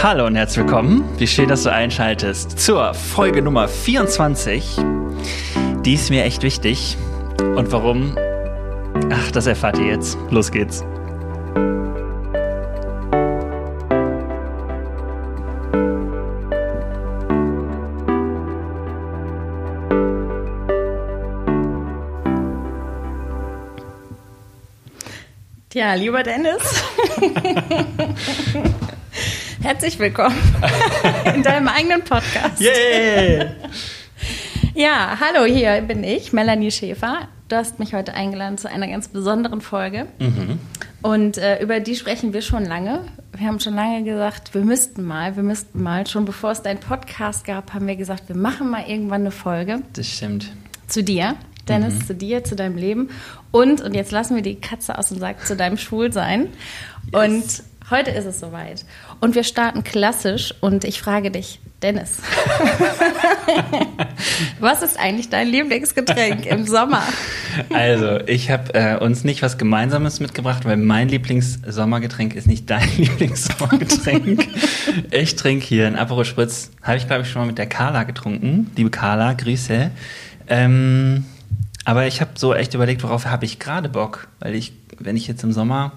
Hallo und herzlich willkommen. Wie schön, dass du einschaltest zur Folge Nummer 24. Die ist mir echt wichtig. Und warum? Ach, das erfahrt ihr jetzt. Los geht's. Ja, lieber Dennis. Herzlich willkommen in deinem eigenen Podcast. Yay! Ja, hallo, hier bin ich, Melanie Schäfer. Du hast mich heute eingeladen zu einer ganz besonderen Folge. Mhm. Und äh, über die sprechen wir schon lange. Wir haben schon lange gesagt, wir müssten mal, wir müssten mal. Schon bevor es deinen Podcast gab, haben wir gesagt, wir machen mal irgendwann eine Folge Das stimmt. zu dir. Dennis, zu dir, zu deinem Leben. Und, und jetzt lassen wir die Katze aus dem Sack, zu deinem Schwulsein. Und heute ist es soweit. Und wir starten klassisch und ich frage dich, Dennis, was ist eigentlich dein Lieblingsgetränk im Sommer? Also, ich habe äh, uns nicht was Gemeinsames mitgebracht, weil mein Lieblingssommergetränk ist nicht dein Lieblingssommergetränk. ich trinke hier einen Aperol Spritz. Habe ich, glaube ich, schon mal mit der Carla getrunken. Liebe Carla, Grüße. Ähm, aber ich habe so echt überlegt, worauf habe ich gerade Bock? Weil ich, wenn ich jetzt im Sommer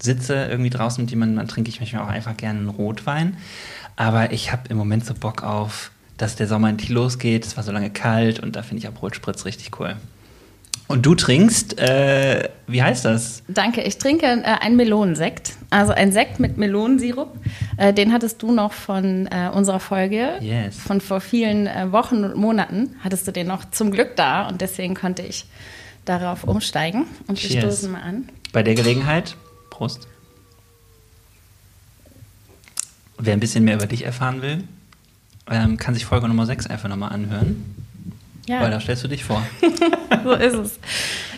sitze, irgendwie draußen mit jemandem, dann trinke ich manchmal auch einfach gerne einen Rotwein. Aber ich habe im Moment so Bock auf, dass der Sommer endlich losgeht. Es war so lange kalt und da finde ich Aperol Spritz richtig cool. Und du trinkst, äh, wie heißt das? Danke, ich trinke äh, einen Melonensekt, also ein Sekt mit Melonensirup. Äh, den hattest du noch von äh, unserer Folge, Yes. von vor vielen äh, Wochen und Monaten, hattest du den noch zum Glück da und deswegen konnte ich darauf umsteigen. Und wir Cheers. stoßen mal an. Bei der Gelegenheit, Prost. Wer ein bisschen mehr über dich erfahren will, ähm, kann sich Folge Nummer 6 einfach nochmal anhören. Ja, Weil da stellst du dich vor. so ist es.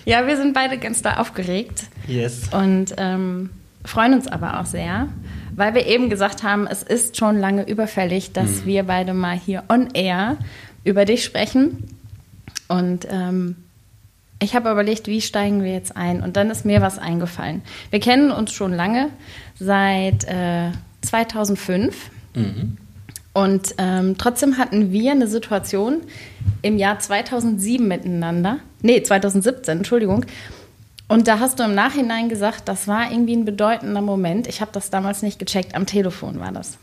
Ja, wir sind beide ganz da aufgeregt Yes. und ähm, freuen uns aber auch sehr, weil wir eben gesagt haben, es ist schon lange überfällig, dass wir beide mal hier on air über dich sprechen. Und ähm, ich habe überlegt, wie steigen wir jetzt ein? Und dann ist mir was eingefallen. Wir kennen uns schon lange, seit äh, 2005. Mhm. Und ähm, trotzdem hatten wir eine Situation im Jahr 2007 miteinander. Nee, 2017, Entschuldigung. Und da hast du im Nachhinein gesagt, das war irgendwie ein bedeutender Moment. Ich habe das damals nicht gecheckt. Am Telefon war das.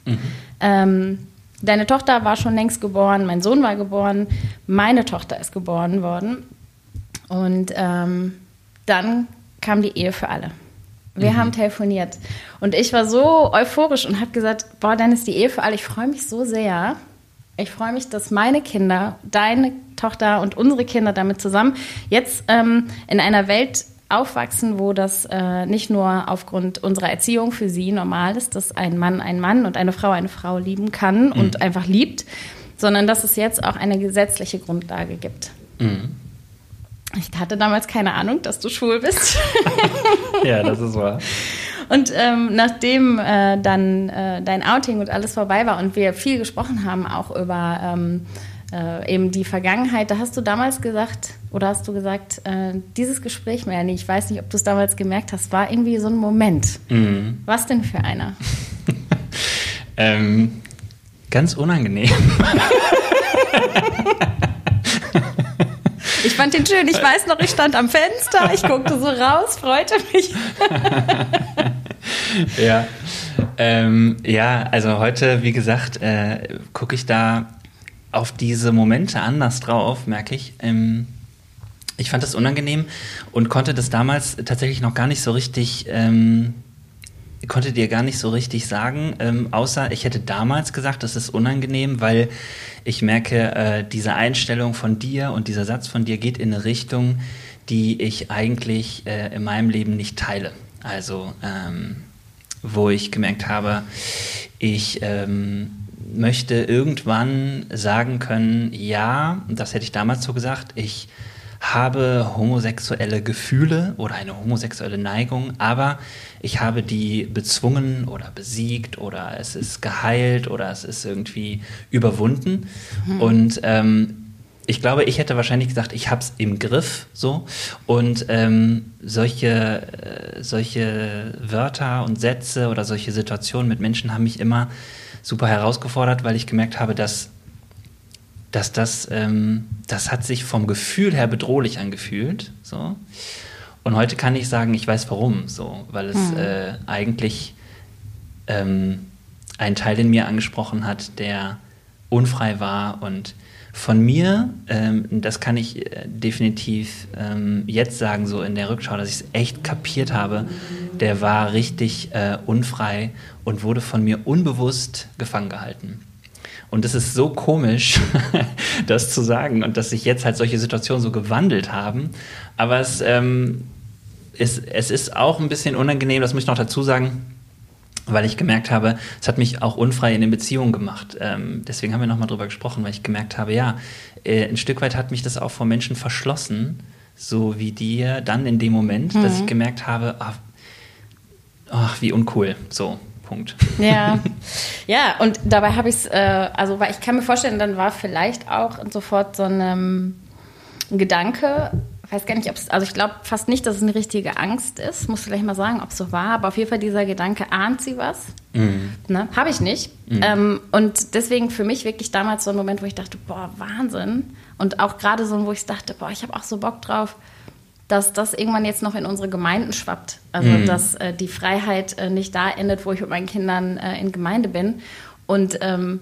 Ähm, deine Tochter war schon längst geboren, mein Sohn war geboren, meine Tochter ist geboren worden. Und ähm, dann kam die Ehe für alle. Wir haben telefoniert. Und ich war so euphorisch und habe gesagt, boah, dann ist die Ehe für alle. Ich freue mich so sehr. Ich freue mich, dass meine Kinder, deine Tochter und unsere Kinder damit zusammen jetzt ähm, in einer Welt aufwachsen, wo das äh, nicht nur aufgrund unserer Erziehung für sie normal ist, dass ein Mann einen Mann und eine Frau eine Frau lieben kann und einfach liebt, sondern dass es jetzt auch eine gesetzliche Grundlage gibt. Mhm. Ich hatte damals keine Ahnung, dass du schwul bist. Ja, das ist wahr. Und ähm, nachdem äh, dann äh, dein Outing und alles vorbei war und wir viel gesprochen haben, auch über ähm, äh, eben die Vergangenheit, da hast du damals gesagt, oder hast du gesagt, äh, dieses Gespräch, Melanie, ich weiß nicht, ob du es damals gemerkt hast, war irgendwie so ein Moment. Mhm. Was denn für einer? Ähm, ganz unangenehm. Ich fand den schön. Ich weiß noch, ich stand am Fenster, ich guckte so raus, freute mich. ja. Ähm, ja, also heute, wie gesagt, äh, gucke ich da auf diese Momente anders drauf, merke ich. Ähm, ich fand das unangenehm und konnte das damals tatsächlich noch gar nicht so richtig, ähm, konnte dir gar nicht so richtig sagen, ähm, außer ich hätte damals gesagt, das ist unangenehm, weil ich merke, äh, diese Einstellung von dir und dieser Satz von dir geht in eine Richtung, die ich eigentlich äh, in meinem Leben nicht teile. Also, ähm, wo ich gemerkt habe, ich ähm, möchte irgendwann sagen können, ja, das hätte ich damals so gesagt, ich habe homosexuelle Gefühle oder eine homosexuelle Neigung, aber ich habe die bezwungen oder besiegt oder es ist geheilt oder es ist irgendwie überwunden. Und ähm, ich glaube, ich hätte wahrscheinlich gesagt, ich habe es im Griff so. Und ähm, solche, äh, solche Wörter und Sätze oder solche Situationen mit Menschen haben mich immer super herausgefordert, weil ich gemerkt habe, dass, dass das, ähm, das hat sich vom Gefühl her bedrohlich angefühlt. So. Und heute kann ich sagen, ich weiß warum, so, weil es mhm. äh, eigentlich ähm, einen Teil in mir angesprochen hat, der unfrei war und von mir, ähm, das kann ich äh, definitiv ähm, jetzt sagen, so in der Rückschau, dass ich es echt kapiert habe, der war richtig äh, unfrei und wurde von mir unbewusst gefangen gehalten. Und es ist so komisch, das zu sagen und dass sich jetzt halt solche Situationen so gewandelt haben. Aber es, ähm, es, es ist auch ein bisschen unangenehm, das muss ich noch dazu sagen weil ich gemerkt habe, es hat mich auch unfrei in den Beziehungen gemacht. Ähm, deswegen haben wir nochmal drüber gesprochen, weil ich gemerkt habe, ja, äh, ein Stück weit hat mich das auch vor Menschen verschlossen, so wie dir dann in dem Moment, mhm. dass ich gemerkt habe, ach, ach, wie uncool, so. Punkt. Ja, ja, und dabei habe ich es, äh, also weil ich kann mir vorstellen, dann war vielleicht auch sofort so ein, ähm, ein Gedanke, weiß gar nicht, ob es, also ich glaube fast nicht, dass es eine richtige Angst ist. Muss vielleicht mal sagen, ob es so war, aber auf jeden Fall dieser Gedanke, ahnt sie was? Mhm. Ne? Habe ich nicht. Mhm. Ähm, und deswegen für mich wirklich damals so ein Moment, wo ich dachte, boah, Wahnsinn. Und auch gerade so, wo ich dachte, boah, ich habe auch so Bock drauf, dass das irgendwann jetzt noch in unsere Gemeinden schwappt. Also, mhm. dass äh, die Freiheit äh, nicht da endet, wo ich mit meinen Kindern äh, in Gemeinde bin. Und ähm,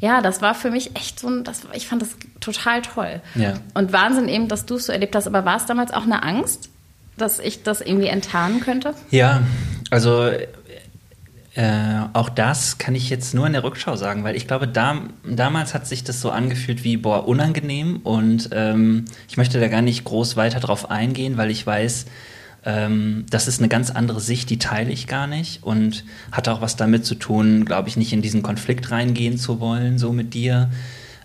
ja, das war für mich echt so ein, das, ich fand das total toll. Ja. Und Wahnsinn eben, dass du es so erlebt hast. Aber war es damals auch eine Angst, dass ich das irgendwie enttarnen könnte? Ja, also äh, auch das kann ich jetzt nur in der Rückschau sagen, weil ich glaube, da, damals hat sich das so angefühlt wie, boah, unangenehm und ähm, ich möchte da gar nicht groß weiter drauf eingehen, weil ich weiß, ähm, das ist eine ganz andere Sicht, die teile ich gar nicht und hat auch was damit zu tun, glaube ich, nicht in diesen Konflikt reingehen zu wollen, so mit dir.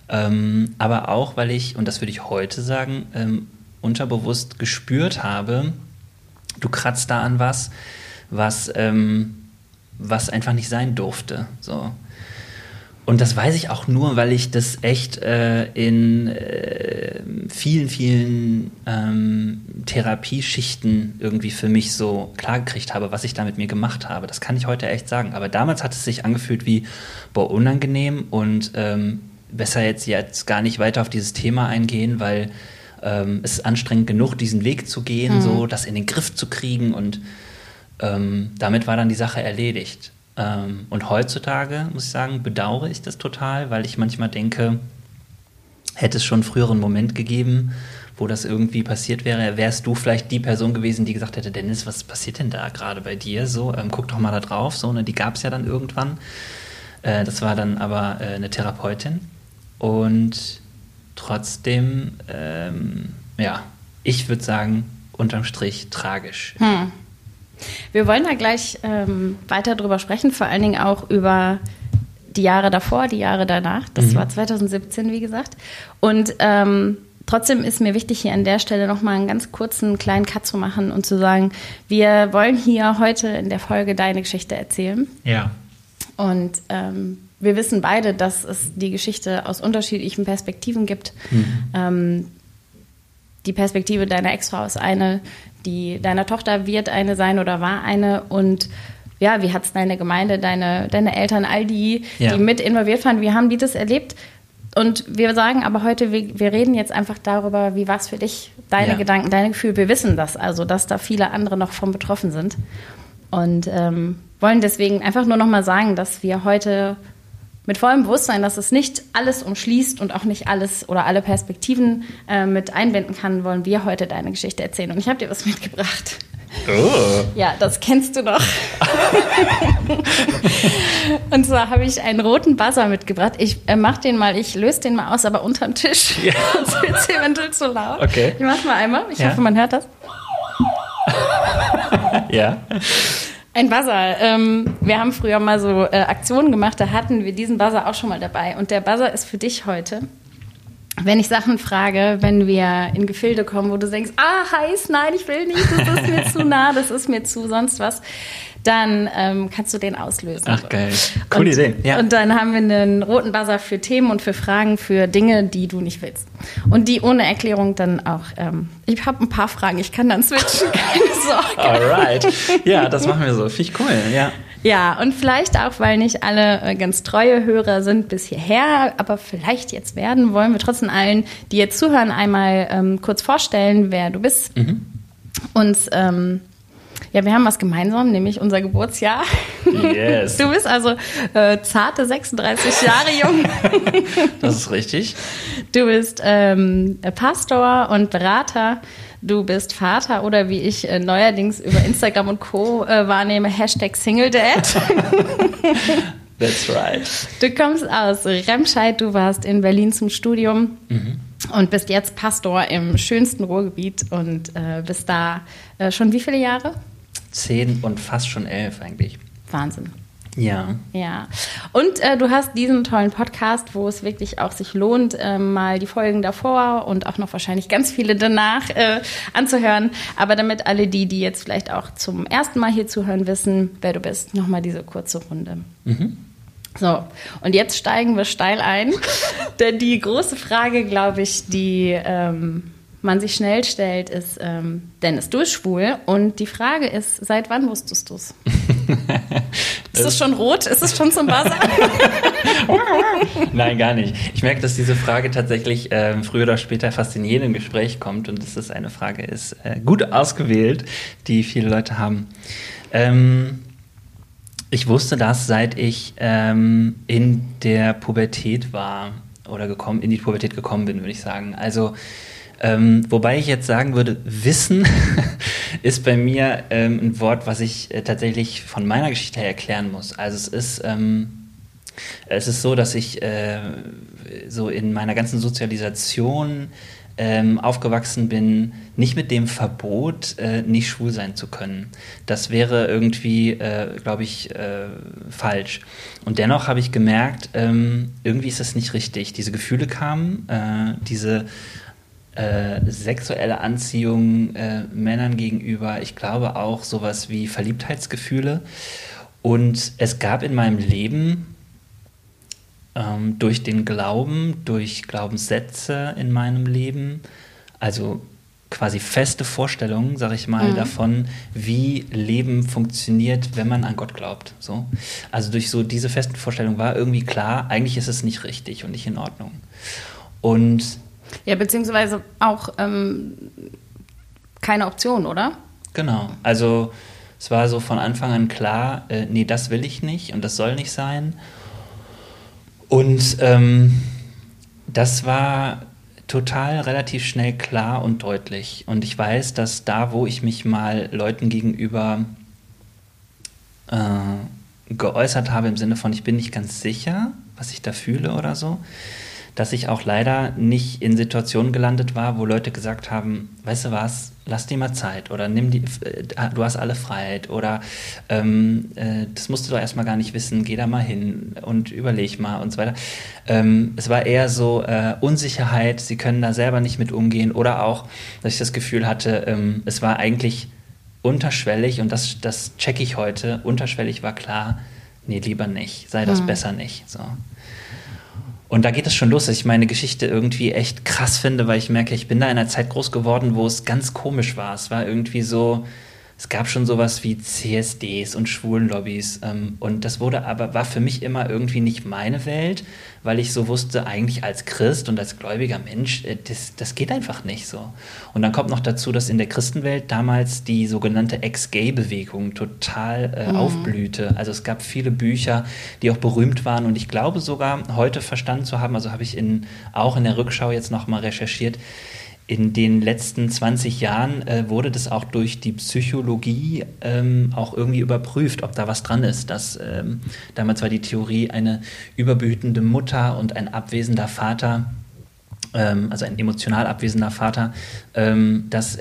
Ähm, aber auch, weil ich, und das würde ich heute sagen, ähm, unterbewusst gespürt habe, du kratzt da an was, was, ähm, was einfach nicht sein durfte. So. Und das weiß ich auch nur, weil ich das echt äh, in äh, vielen, vielen ähm, Therapieschichten irgendwie für mich so klargekriegt habe, was ich da mit mir gemacht habe. Das kann ich heute echt sagen. Aber damals hat es sich angefühlt wie, boah, unangenehm und ähm, besser jetzt, jetzt gar nicht weiter auf dieses Thema eingehen, weil ähm, es ist anstrengend genug, diesen Weg zu gehen, mhm. so das in den Griff zu kriegen und ähm, damit war dann die Sache erledigt. Ähm, und heutzutage, muss ich sagen, bedauere ich das total, weil ich manchmal denke, hätte es schon einen früheren Moment gegeben, wo das irgendwie passiert wäre, wärst du vielleicht die Person gewesen, die gesagt hätte, Dennis, was passiert denn da gerade bei dir? So, ähm, guck doch mal da drauf. So, ne, die gab es ja dann irgendwann. Äh, das war dann aber äh, eine Therapeutin. Und trotzdem, ähm, ja, ich würde sagen, unterm Strich tragisch. Hm. Wir wollen da gleich ähm, weiter drüber sprechen, vor allen Dingen auch über die Jahre davor, die Jahre danach. Das mhm. war 2017, wie gesagt. Und ähm, trotzdem ist mir wichtig, hier an der Stelle nochmal einen ganz kurzen kleinen Cut zu machen und zu sagen, wir wollen hier heute in der Folge deine Geschichte erzählen. Ja. Und ähm, wir wissen beide, dass es die Geschichte aus unterschiedlichen Perspektiven gibt. Mhm. Ähm, die Perspektive deiner Ex-Frau ist eine, die deiner Tochter wird eine sein oder war eine und ja, wie hat es deine Gemeinde, deine, deine Eltern, all die, ja. die mit involviert waren, wie haben die das erlebt? Und wir sagen aber heute, wir, wir reden jetzt einfach darüber, wie war es für dich, deine ja. Gedanken, deine Gefühle. Wir wissen das also, dass da viele andere noch von betroffen sind. Und ähm, wollen deswegen einfach nur noch mal sagen, dass wir heute mit vollem Bewusstsein, dass es nicht alles umschließt und auch nicht alles oder alle Perspektiven äh, mit einbinden kann, wollen wir heute deine Geschichte erzählen. Und ich habe dir was mitgebracht. Oh. Ja, das kennst du doch. und zwar habe ich einen roten Buzzer mitgebracht. Ich äh, mach den mal, ich löse den mal aus, aber unterm Tisch. Ja. Sonst wird es eventuell zu laut. Okay. Ich mach mal einmal. Ich ja. hoffe, man hört das. ja. Ein Buzzer. Ähm, wir haben früher mal so äh, Aktionen gemacht, da hatten wir diesen Buzzer auch schon mal dabei. Und der Buzzer ist für dich heute. Wenn ich Sachen frage, wenn wir in Gefilde kommen, wo du denkst, ah, heiß, nein, ich will nicht, das ist mir zu nah, das ist mir zu sonst was, dann ähm, kannst du den auslösen. Ach geil, coole und, Idee. Ja. Und dann haben wir einen roten Buzzer für Themen und für Fragen, für Dinge, die du nicht willst. Und die ohne Erklärung dann auch. Ähm, ich habe ein paar Fragen, ich kann dann switchen, keine Sorge. Alright, ja, das machen wir so. Finde ich cool, ja. Ja, und vielleicht auch, weil nicht alle äh, ganz treue Hörer sind bis hierher, aber vielleicht jetzt werden, wollen wir trotzdem allen, die jetzt zuhören, einmal ähm, kurz vorstellen, wer du bist. Mhm. Uns, ähm, ja, wir haben was gemeinsam, nämlich unser Geburtsjahr. Yes. Du bist also äh, zarte 36 Jahre jung. das ist richtig. Du bist ähm, Pastor und Berater du bist Vater oder wie ich äh, neuerdings über Instagram und Co. Äh, wahrnehme, Hashtag SingleDad. That's right. Du kommst aus Remscheid, du warst in Berlin zum Studium mhm. und bist jetzt Pastor im schönsten Ruhrgebiet und äh, bist da äh, schon wie viele Jahre? Zehn und fast schon elf eigentlich. Wahnsinn. Ja. Ja. Und äh, du hast diesen tollen Podcast, wo es wirklich auch sich lohnt, äh, mal die Folgen davor und auch noch wahrscheinlich ganz viele danach äh, anzuhören. Aber damit alle die, die jetzt vielleicht auch zum ersten Mal hier zuhören, wissen, wer du bist, nochmal diese kurze Runde. Mhm. So, und jetzt steigen wir steil ein. Denn die große Frage, glaube ich, die ähm, man sich schnell stellt, ist, ähm, Dennis, du bist schwul. Und die Frage ist, seit wann wusstest du es? ist es schon rot? Ist es schon zum Buzzer? Nein, gar nicht. Ich merke, dass diese Frage tatsächlich ähm, früher oder später fast in jedem Gespräch kommt und dass das eine Frage ist, äh, gut ausgewählt, die viele Leute haben. Ähm, ich wusste das, seit ich ähm, in der Pubertät war oder gekommen, in die Pubertät gekommen bin, würde ich sagen. Also ähm, wobei ich jetzt sagen würde, Wissen ist bei mir ähm, ein Wort, was ich äh, tatsächlich von meiner Geschichte her erklären muss. Also es ist, ähm, es ist so, dass ich äh, so in meiner ganzen Sozialisation ähm, aufgewachsen bin, nicht mit dem Verbot, äh, nicht schwul sein zu können. Das wäre irgendwie, äh, glaube ich, äh, falsch. Und dennoch habe ich gemerkt, ähm, irgendwie ist das nicht richtig. Diese Gefühle kamen, diese äh, sexuelle Anziehung äh, Männern gegenüber, ich glaube auch sowas wie Verliebtheitsgefühle. Und es gab in meinem Leben ähm, durch den Glauben, durch Glaubenssätze in meinem Leben, also quasi feste Vorstellungen, sag ich mal, mhm. davon, wie Leben funktioniert, wenn man an Gott glaubt. So. Also durch so diese festen Vorstellungen war irgendwie klar, eigentlich ist es nicht richtig und nicht in Ordnung. Und ja, beziehungsweise auch ähm, keine Option, oder? Genau. Also es war so von Anfang an klar, äh, nee, das will ich nicht und das soll nicht sein. Und ähm, das war total relativ schnell klar und deutlich. Und ich weiß, dass da, wo ich mich mal Leuten gegenüber äh, geäußert habe, im Sinne von, ich bin nicht ganz sicher, was ich da fühle oder so, dass ich auch leider nicht in Situationen gelandet war, wo Leute gesagt haben, weißt du was, lass dir mal Zeit oder nimm die, äh, du hast alle Freiheit oder ähm, äh, das musst du doch erstmal gar nicht wissen, geh da mal hin und überleg mal und so weiter. Ähm, es war eher so äh, Unsicherheit, sie können da selber nicht mit umgehen oder auch, dass ich das Gefühl hatte, ähm, es war eigentlich unterschwellig und das, das checke ich heute, unterschwellig war klar, nee, lieber nicht, sei das mhm. besser nicht. So. Und da geht es schon los, dass ich meine Geschichte irgendwie echt krass finde, weil ich merke, ich bin da in einer Zeit groß geworden, wo es ganz komisch war. Es war irgendwie so, es gab schon sowas wie CSDs und Schwulenlobbys. Ähm, und das wurde aber, war für mich immer irgendwie nicht meine Welt, weil ich so wusste, eigentlich als Christ und als gläubiger Mensch, äh, das, das geht einfach nicht so. Und dann kommt noch dazu, dass in der Christenwelt damals die sogenannte Ex-Gay-Bewegung total äh, mhm. aufblühte. Also es gab viele Bücher, die auch berühmt waren und ich glaube sogar heute verstanden zu haben, also habe ich in, auch in der Rückschau jetzt nochmal recherchiert, in den letzten 20 Jahren äh, wurde das auch durch die Psychologie ähm, auch irgendwie überprüft, ob da was dran ist. Dass, ähm, damals war die Theorie, eine überbehütende Mutter und ein abwesender Vater, ähm, also ein emotional abwesender Vater, ähm, dass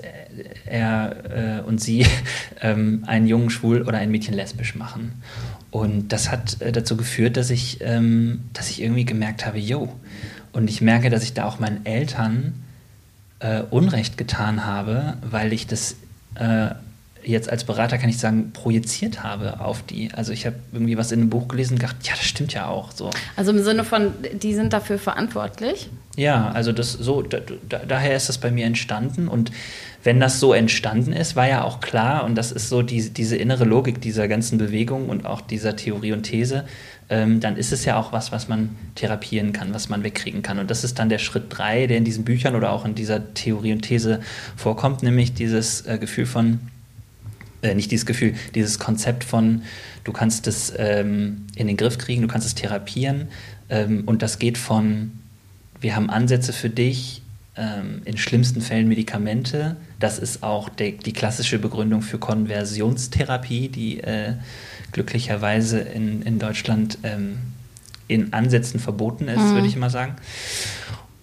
er äh, und sie ähm, einen Jungen schwul oder ein Mädchen lesbisch machen. Und das hat äh, dazu geführt, dass ich, ähm, dass ich irgendwie gemerkt habe, yo, Und ich merke, dass ich da auch meinen Eltern äh, Unrecht getan habe, weil ich das äh, jetzt als Berater, kann ich sagen, projiziert habe auf die. Also ich habe irgendwie was in einem Buch gelesen und gedacht, ja, das stimmt ja auch so. Also im Sinne von, die sind dafür verantwortlich? Ja, also das so, da, da, daher ist das bei mir entstanden und wenn das so entstanden ist, war ja auch klar, und das ist so die, diese innere Logik dieser ganzen Bewegung und auch dieser Theorie und These, ähm, dann ist es ja auch was, was man therapieren kann, was man wegkriegen kann. Und das ist dann der Schritt drei, der in diesen Büchern oder auch in dieser Theorie und These vorkommt, nämlich dieses äh, Gefühl von, äh, nicht dieses Gefühl, dieses Konzept von, du kannst es ähm, in den Griff kriegen, du kannst es therapieren. Ähm, und das geht von, wir haben Ansätze für dich, ähm, in schlimmsten Fällen Medikamente. Das ist auch der, die klassische Begründung für Konversionstherapie, die äh, glücklicherweise in, in Deutschland ähm, in Ansätzen verboten ist, mhm. würde ich mal sagen.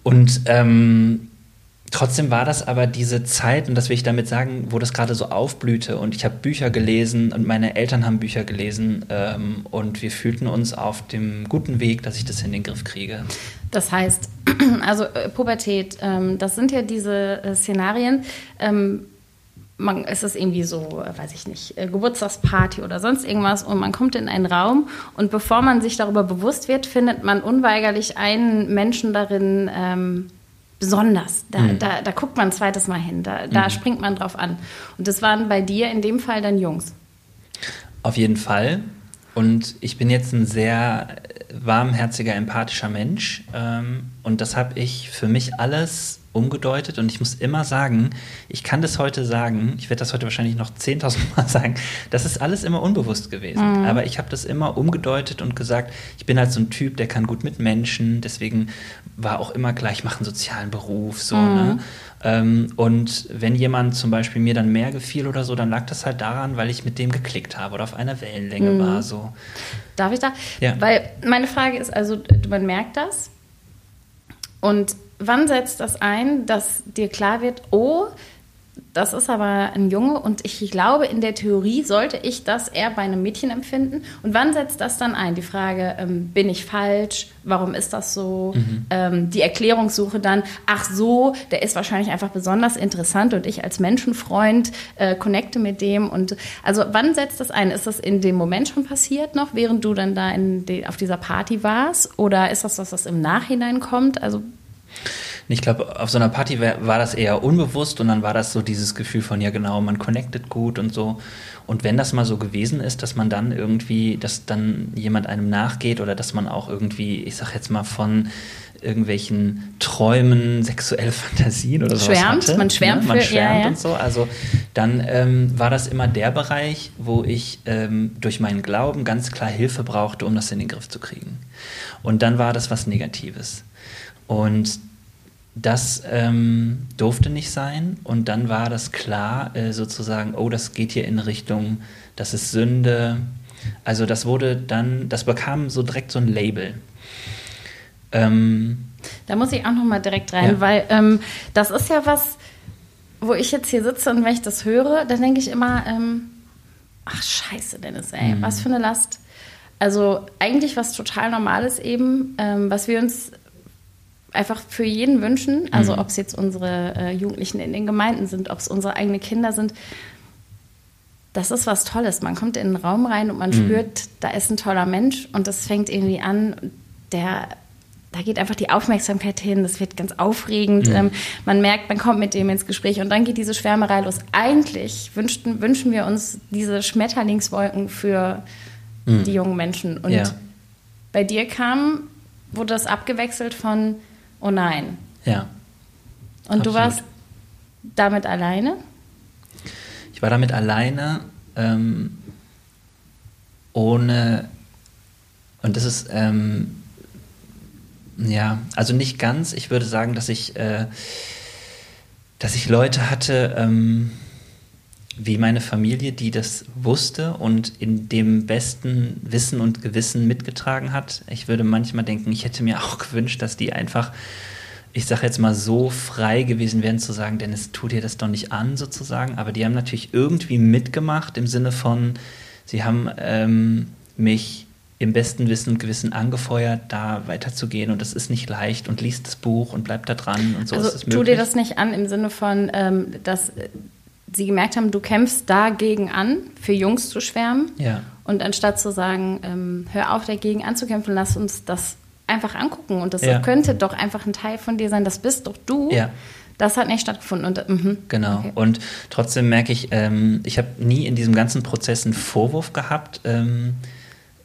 Und ähm, trotzdem war das aber diese Zeit, und das will ich damit sagen, wo das gerade so aufblühte. Und ich habe Bücher gelesen und meine Eltern haben Bücher gelesen ähm, und wir fühlten uns auf dem guten Weg, dass ich das in den Griff kriege. Das heißt, also äh, Pubertät, ähm, das sind ja diese äh, Szenarien. Ähm, man, es ist irgendwie so, weiß ich nicht, äh, Geburtstagsparty oder sonst irgendwas und man kommt in einen Raum und bevor man sich darüber bewusst wird, findet man unweigerlich einen Menschen darin ähm, besonders. Da, mhm. da, da, guckt man ein zweites Mal hin, da, da mhm. springt man drauf an. Und das waren bei dir in dem Fall dann Jungs. Auf jeden Fall. Und ich bin jetzt ein sehr warmherziger, empathischer Mensch. Ähm, und das habe ich für mich alles umgedeutet und ich muss immer sagen, ich kann das heute sagen, ich werde das heute wahrscheinlich noch 10.000 Mal sagen, das ist alles immer unbewusst gewesen. Mhm. Aber ich habe das immer umgedeutet und gesagt, ich bin halt so ein Typ, der kann gut mit Menschen, deswegen war auch immer klar, ich mache einen sozialen Beruf, so, mhm. ne? Ähm, und wenn jemand zum Beispiel mir dann mehr gefiel oder so, dann lag das halt daran, weil ich mit dem geklickt habe oder auf einer Wellenlänge mhm. war, so. Darf ich da? Ja. Weil meine Frage ist also, man merkt das und wann setzt das ein, dass dir klar wird, oh, das ist aber ein Junge und ich glaube, in der Theorie sollte ich das eher bei einem Mädchen empfinden. Und wann setzt das dann ein? Die Frage, ähm, bin ich falsch? Warum ist das so? Mhm. Ähm, die Erklärungssuche dann, ach so, der ist wahrscheinlich einfach besonders interessant und ich als Menschenfreund äh, connecte mit dem. Und also wann setzt das ein? Ist das in dem Moment schon passiert noch, während du dann da die, auf dieser Party warst? Oder ist das was, was im Nachhinein kommt? Also ich glaube, auf so einer Party war, war, das eher unbewusst und dann war das so dieses Gefühl von, ja genau, man connectet gut und so. Und wenn das mal so gewesen ist, dass man dann irgendwie, dass dann jemand einem nachgeht oder dass man auch irgendwie, ich sag jetzt mal von irgendwelchen Träumen, sexuelle Fantasien oder so hatte. Man schwärmt, ne? man schwärmt ja, ja. und so. Also dann ähm, war das immer der Bereich, wo ich ähm, durch meinen Glauben ganz klar Hilfe brauchte, um das in den Griff zu kriegen. Und dann war das was Negatives. Und das ähm, durfte nicht sein. Und dann war das klar, äh, sozusagen, oh, das geht hier in Richtung, das ist Sünde. Also das wurde dann, das bekam so direkt so ein Label. Ähm, da muss ich auch noch mal direkt rein, ja. weil ähm, das ist ja was, wo ich jetzt hier sitze und wenn ich das höre, dann denke ich immer, ähm, ach scheiße, Dennis, ey, mhm. was für eine Last. Also eigentlich was total Normales eben, ähm, was wir uns einfach für jeden wünschen, also mhm. ob es jetzt unsere äh, Jugendlichen in den Gemeinden sind, ob es unsere eigenen Kinder sind. Das ist was Tolles. Man kommt in den Raum rein und man mhm. spürt, da ist ein toller Mensch und das fängt irgendwie an, der da geht einfach die Aufmerksamkeit hin, das wird ganz aufregend. Mhm. Ähm, man merkt, man kommt mit dem ins Gespräch und dann geht diese Schwärmerei los. Eigentlich wünschten, wünschen wir uns diese Schmetterlingswolken für mhm. die jungen Menschen. Und ja. bei dir kam, wurde das abgewechselt von oh nein. Ja. Und absolut. du warst damit alleine? Ich war damit alleine, ähm, ohne, und das ist, ähm, ja, also nicht ganz. Ich würde sagen, dass ich, äh, dass ich Leute hatte, ähm, wie meine Familie, die das wusste und in dem besten Wissen und Gewissen mitgetragen hat. Ich würde manchmal denken, ich hätte mir auch gewünscht, dass die einfach, ich sage jetzt mal so frei gewesen wären zu sagen, Dennis, tu dir das doch nicht an sozusagen. Aber die haben natürlich irgendwie mitgemacht im Sinne von, sie haben ähm, mich im besten Wissen und Gewissen angefeuert, da weiterzugehen und das ist nicht leicht und liest das Buch und bleibt da dran und so also ist es möglich. Tu dir das nicht an im Sinne von, ähm, dass sie gemerkt haben, du kämpfst dagegen an, für Jungs zu schwärmen. Ja. Und anstatt zu sagen, ähm, hör auf dagegen anzukämpfen, lass uns das einfach angucken. Und das Ja. könnte doch einfach ein Teil von dir sein, das bist doch du. Ja. Das hat nicht stattgefunden. Und, mhm. Genau. Okay. Und trotzdem merke ich, ähm, ich habe nie in diesem ganzen Prozess einen Vorwurf gehabt. Ähm,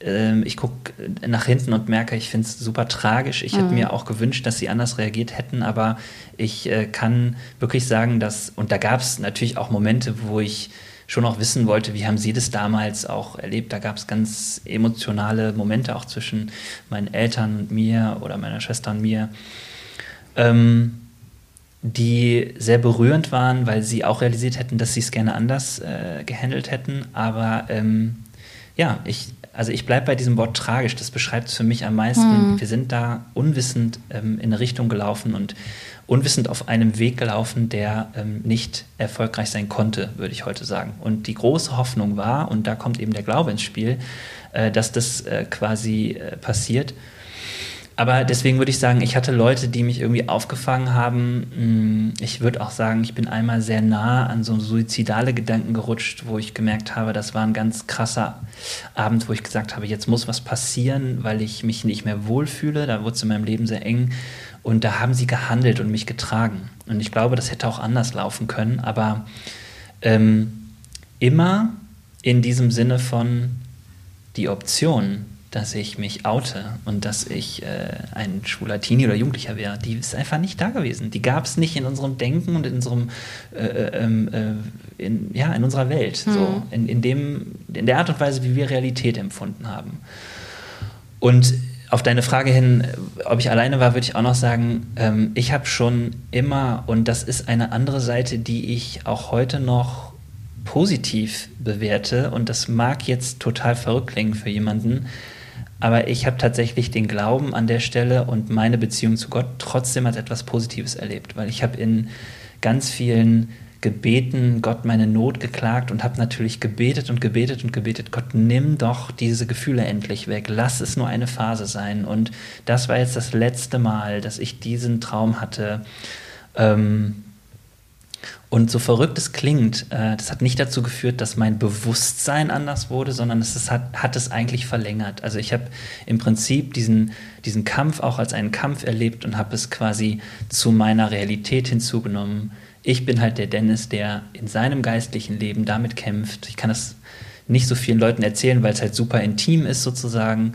ähm, ich gucke nach hinten und merke, ich finde es super tragisch. Ich hätte mir auch gewünscht, dass sie anders reagiert hätten, aber ich äh, kann wirklich sagen, dass, und da gab es natürlich auch Momente, wo ich schon auch wissen wollte, wie haben Sie das damals auch erlebt? Da gab es ganz emotionale Momente auch zwischen meinen Eltern und mir oder meiner Schwester und mir. Ähm, die sehr berührend waren, weil sie auch realisiert hätten, dass sie es gerne anders äh, gehandelt hätten. Aber ähm, ja, ich, also ich bleibe bei diesem Wort tragisch. Das beschreibt es für mich am meisten. Wir sind da unwissend ähm, in eine Richtung gelaufen und unwissend auf einem Weg gelaufen, der ähm, nicht erfolgreich sein konnte, würde ich heute sagen. Und die große Hoffnung war, und da kommt eben der Glaube ins Spiel, äh, dass das äh, quasi äh, passiert. Aber deswegen würde ich sagen, ich hatte Leute, die mich irgendwie aufgefangen haben. Mm, Ich würde auch sagen, ich bin einmal sehr nah an so suizidale Gedanken gerutscht, wo ich gemerkt habe, das war ein ganz krasser Abend, wo ich gesagt habe, jetzt muss was passieren, weil ich mich nicht mehr wohlfühle. Da wurde es in meinem Leben sehr eng. Und da haben sie gehandelt und mich getragen. Und ich glaube, das hätte auch anders laufen können. Aber ähm, immer in diesem Sinne von die Option, dass ich mich oute und dass ich äh, ein schwuler Teenie oder Jugendlicher wäre, die ist einfach nicht da gewesen. Die gab es nicht in unserem Denken und in unserem äh, ähm, äh, in, ja, in unserer Welt. So, in, in, dem, in der Art und Weise, wie wir Realität empfunden haben. Und auf deine Frage hin, ob ich alleine war, würde ich auch noch sagen, ähm, ich habe schon immer, und das ist eine andere Seite, die ich auch heute noch positiv bewerte, und das mag jetzt total verrückt klingen für jemanden, aber ich habe tatsächlich den Glauben an der Stelle und meine Beziehung zu Gott trotzdem als etwas Positives erlebt, weil ich habe in ganz vielen gebeten, Gott meine Not geklagt und habe natürlich gebetet und gebetet und gebetet, Gott, nimm doch diese Gefühle endlich weg, lass es nur eine Phase sein. Und das war jetzt das letzte Mal, dass ich diesen Traum hatte. Ähm, und so verrückt es klingt, äh, das hat nicht dazu geführt, dass mein Bewusstsein anders wurde, sondern es hat, hat es eigentlich verlängert. Also ich habe im Prinzip diesen, diesen Kampf auch als einen Kampf erlebt und habe es quasi zu meiner Realität hinzugenommen. Ich bin halt der Dennis, der in seinem geistlichen Leben damit kämpft. Ich kann das nicht so vielen Leuten erzählen, weil es halt super intim ist sozusagen.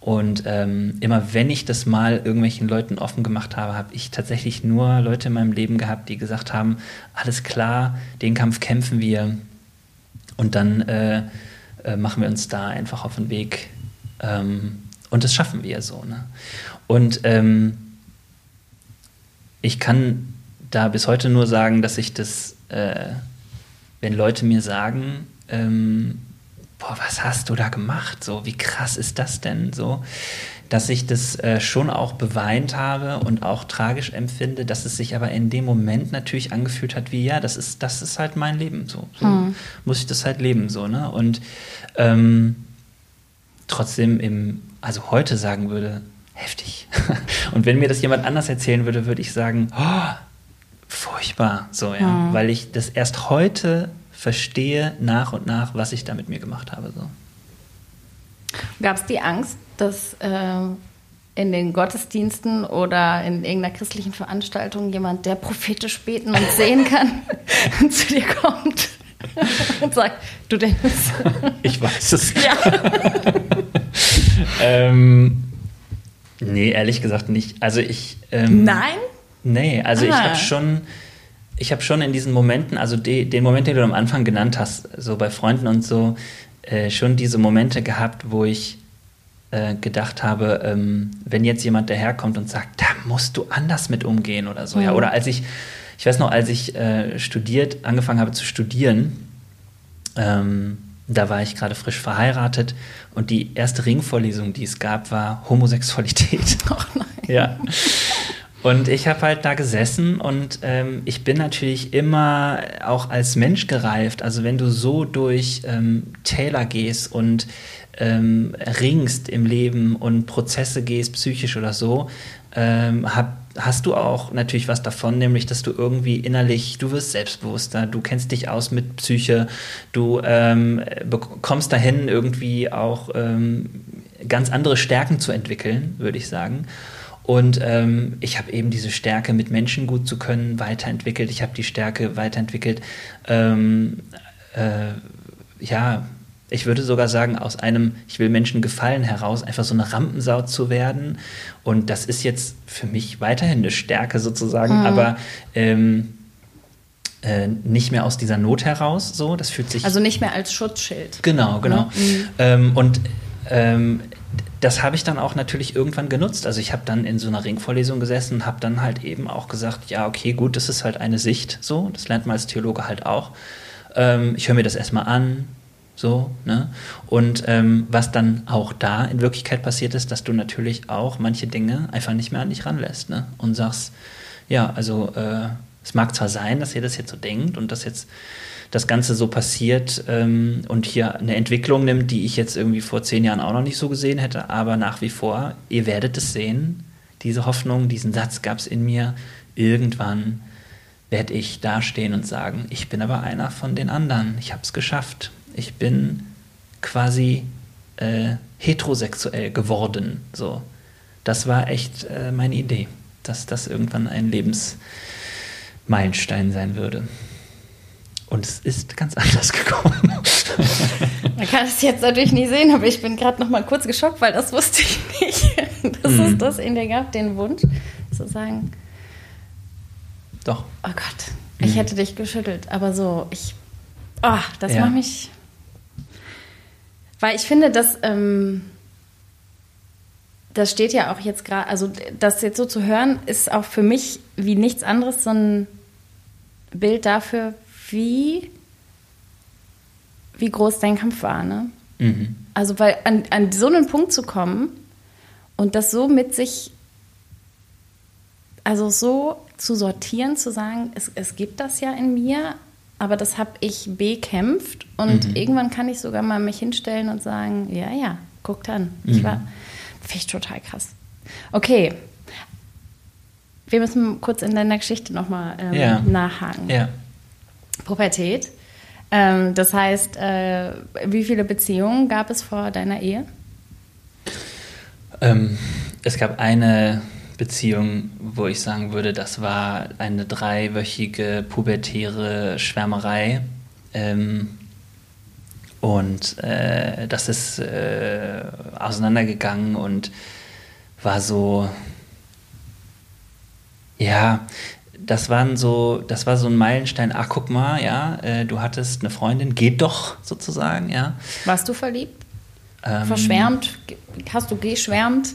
Und ähm, immer wenn ich das mal irgendwelchen Leuten offen gemacht habe, habe ich tatsächlich nur Leute in meinem Leben gehabt, die gesagt haben, alles klar, den Kampf kämpfen wir und dann äh, äh, machen wir uns da einfach auf den Weg ähm, und das schaffen wir so. Ne? Und ähm, ich kann da bis heute nur sagen, dass ich das, äh, wenn Leute mir sagen, ähm, boah, was hast du da gemacht? So, wie krass ist das denn so? Dass ich das äh, schon auch beweint habe und auch tragisch empfinde, dass es sich aber in dem Moment natürlich angefühlt hat, wie ja, das ist, das ist halt mein Leben. So, so Mhm. muss ich das halt leben, so, ne? Und ähm, trotzdem im, also heute sagen würde, heftig. und wenn mir das jemand anders erzählen würde, würde ich sagen, oh, furchtbar, so, ja. Mhm. Weil ich das erst heute verstehe nach und nach, was ich da mit mir gemacht habe. So. Gab es die Angst, dass äh, in den Gottesdiensten oder in irgendeiner christlichen Veranstaltung jemand, der prophetisch beten und sehen kann, zu dir kommt und sagt, du Dennis. Ich weiß es. ja. ähm, nee, ehrlich gesagt nicht. Also ich. Ähm, Nein? Nee, also ich Ah. habe schon, ich habe schon in diesen Momenten, also de, den Moment, den du am Anfang genannt hast, so bei Freunden und so, äh, schon diese Momente gehabt, wo ich äh, gedacht habe, ähm, wenn jetzt jemand daherkommt und sagt, da musst du anders mit umgehen oder so, ja. Mhm. Oder als ich, ich weiß noch, als ich äh, studiert, angefangen habe zu studieren, ähm, da war ich gerade frisch verheiratet und die erste Ringvorlesung, die es gab, war Homosexualität. Ach nein. Ja. Und ich habe halt da gesessen und ähm, ich bin natürlich immer auch als Mensch gereift. Also wenn du so durch ähm, Täler gehst und ähm, ringst im Leben und Prozesse gehst, psychisch oder so, ähm, hab, hast du auch natürlich was davon, nämlich dass du irgendwie innerlich, du wirst selbstbewusster, du kennst dich aus mit Psyche, du ähm, kommst dahin, irgendwie auch ähm, ganz andere Stärken zu entwickeln, würde ich sagen. Und ähm, ich habe eben diese Stärke, mit Menschen gut zu können, weiterentwickelt. Ich habe die Stärke weiterentwickelt, ähm, äh, ja, ich würde sogar sagen, aus einem Ich will Menschen gefallen heraus, einfach so eine Rampensau zu werden. Und das ist jetzt für mich weiterhin eine Stärke sozusagen, mhm. aber ähm, äh, nicht mehr aus dieser Not heraus. So, das fühlt sich. Also nicht mehr als Schutzschild. Genau, genau. Mhm. Ähm, und ähm, das habe ich dann auch natürlich irgendwann genutzt. Also ich habe dann in so einer Ringvorlesung gesessen und habe dann halt eben auch gesagt, ja, okay, gut, das ist halt eine Sicht, so, das lernt man als Theologe halt auch. Ähm, ich höre mir das erstmal an, so, ne? Und ähm, was dann auch da in Wirklichkeit passiert ist, dass du natürlich auch manche Dinge einfach nicht mehr an dich ranlässt, ne? Und sagst, ja, also äh, es mag zwar sein, dass ihr das jetzt so denkt und dass jetzt das Ganze so passiert ähm, und hier eine Entwicklung nimmt, die ich jetzt irgendwie vor zehn Jahren auch noch nicht so gesehen hätte, aber nach wie vor, ihr werdet es sehen, diese Hoffnung, diesen Satz gab es in mir, irgendwann werde ich dastehen und sagen, ich bin aber einer von den anderen, ich habe es geschafft, ich bin quasi äh, heterosexuell geworden, so. Das war echt äh, meine Idee, dass das irgendwann ein Lebensmeilenstein sein würde. Und es ist ganz anders gekommen. Man kann es jetzt natürlich nicht sehen, aber ich bin gerade noch mal kurz geschockt, weil das wusste ich nicht, dass mhm. es das in dir gab, den Wunsch zu sagen. Doch. Oh Gott, ich mhm. hätte dich geschüttelt, aber so, ich. Oh, das ja. macht mich. Weil ich finde, dass. Ähm, das steht ja auch jetzt gerade, also das jetzt so zu hören, ist auch für mich wie nichts anderes so ein Bild dafür, wie, wie groß dein Kampf war. Ne? Mhm. Also, weil an, an so einen Punkt zu kommen und das so mit sich, also so zu sortieren, zu sagen, es, es gibt das ja in mir, aber das habe ich bekämpft und mhm. irgendwann kann ich sogar mal mich hinstellen und sagen, ja, ja, guckt an. Mhm. Ich war, finde ich total krass. Okay, wir müssen kurz in deiner Geschichte nochmal ähm, ja. nachhaken. Ja. Pubertät. Ähm, das heißt, äh, wie viele Beziehungen gab es vor deiner Ehe? Ähm, es gab eine Beziehung, wo ich sagen würde, das war eine dreiwöchige pubertäre Schwärmerei. Ähm, und äh, das ist äh, auseinandergegangen und war so, ja, das waren so, das war so ein Meilenstein. Ach, guck mal, ja, äh, du hattest eine Freundin, geht doch sozusagen, ja. Warst du verliebt? Ähm, Verschwärmt? Hast du geschwärmt?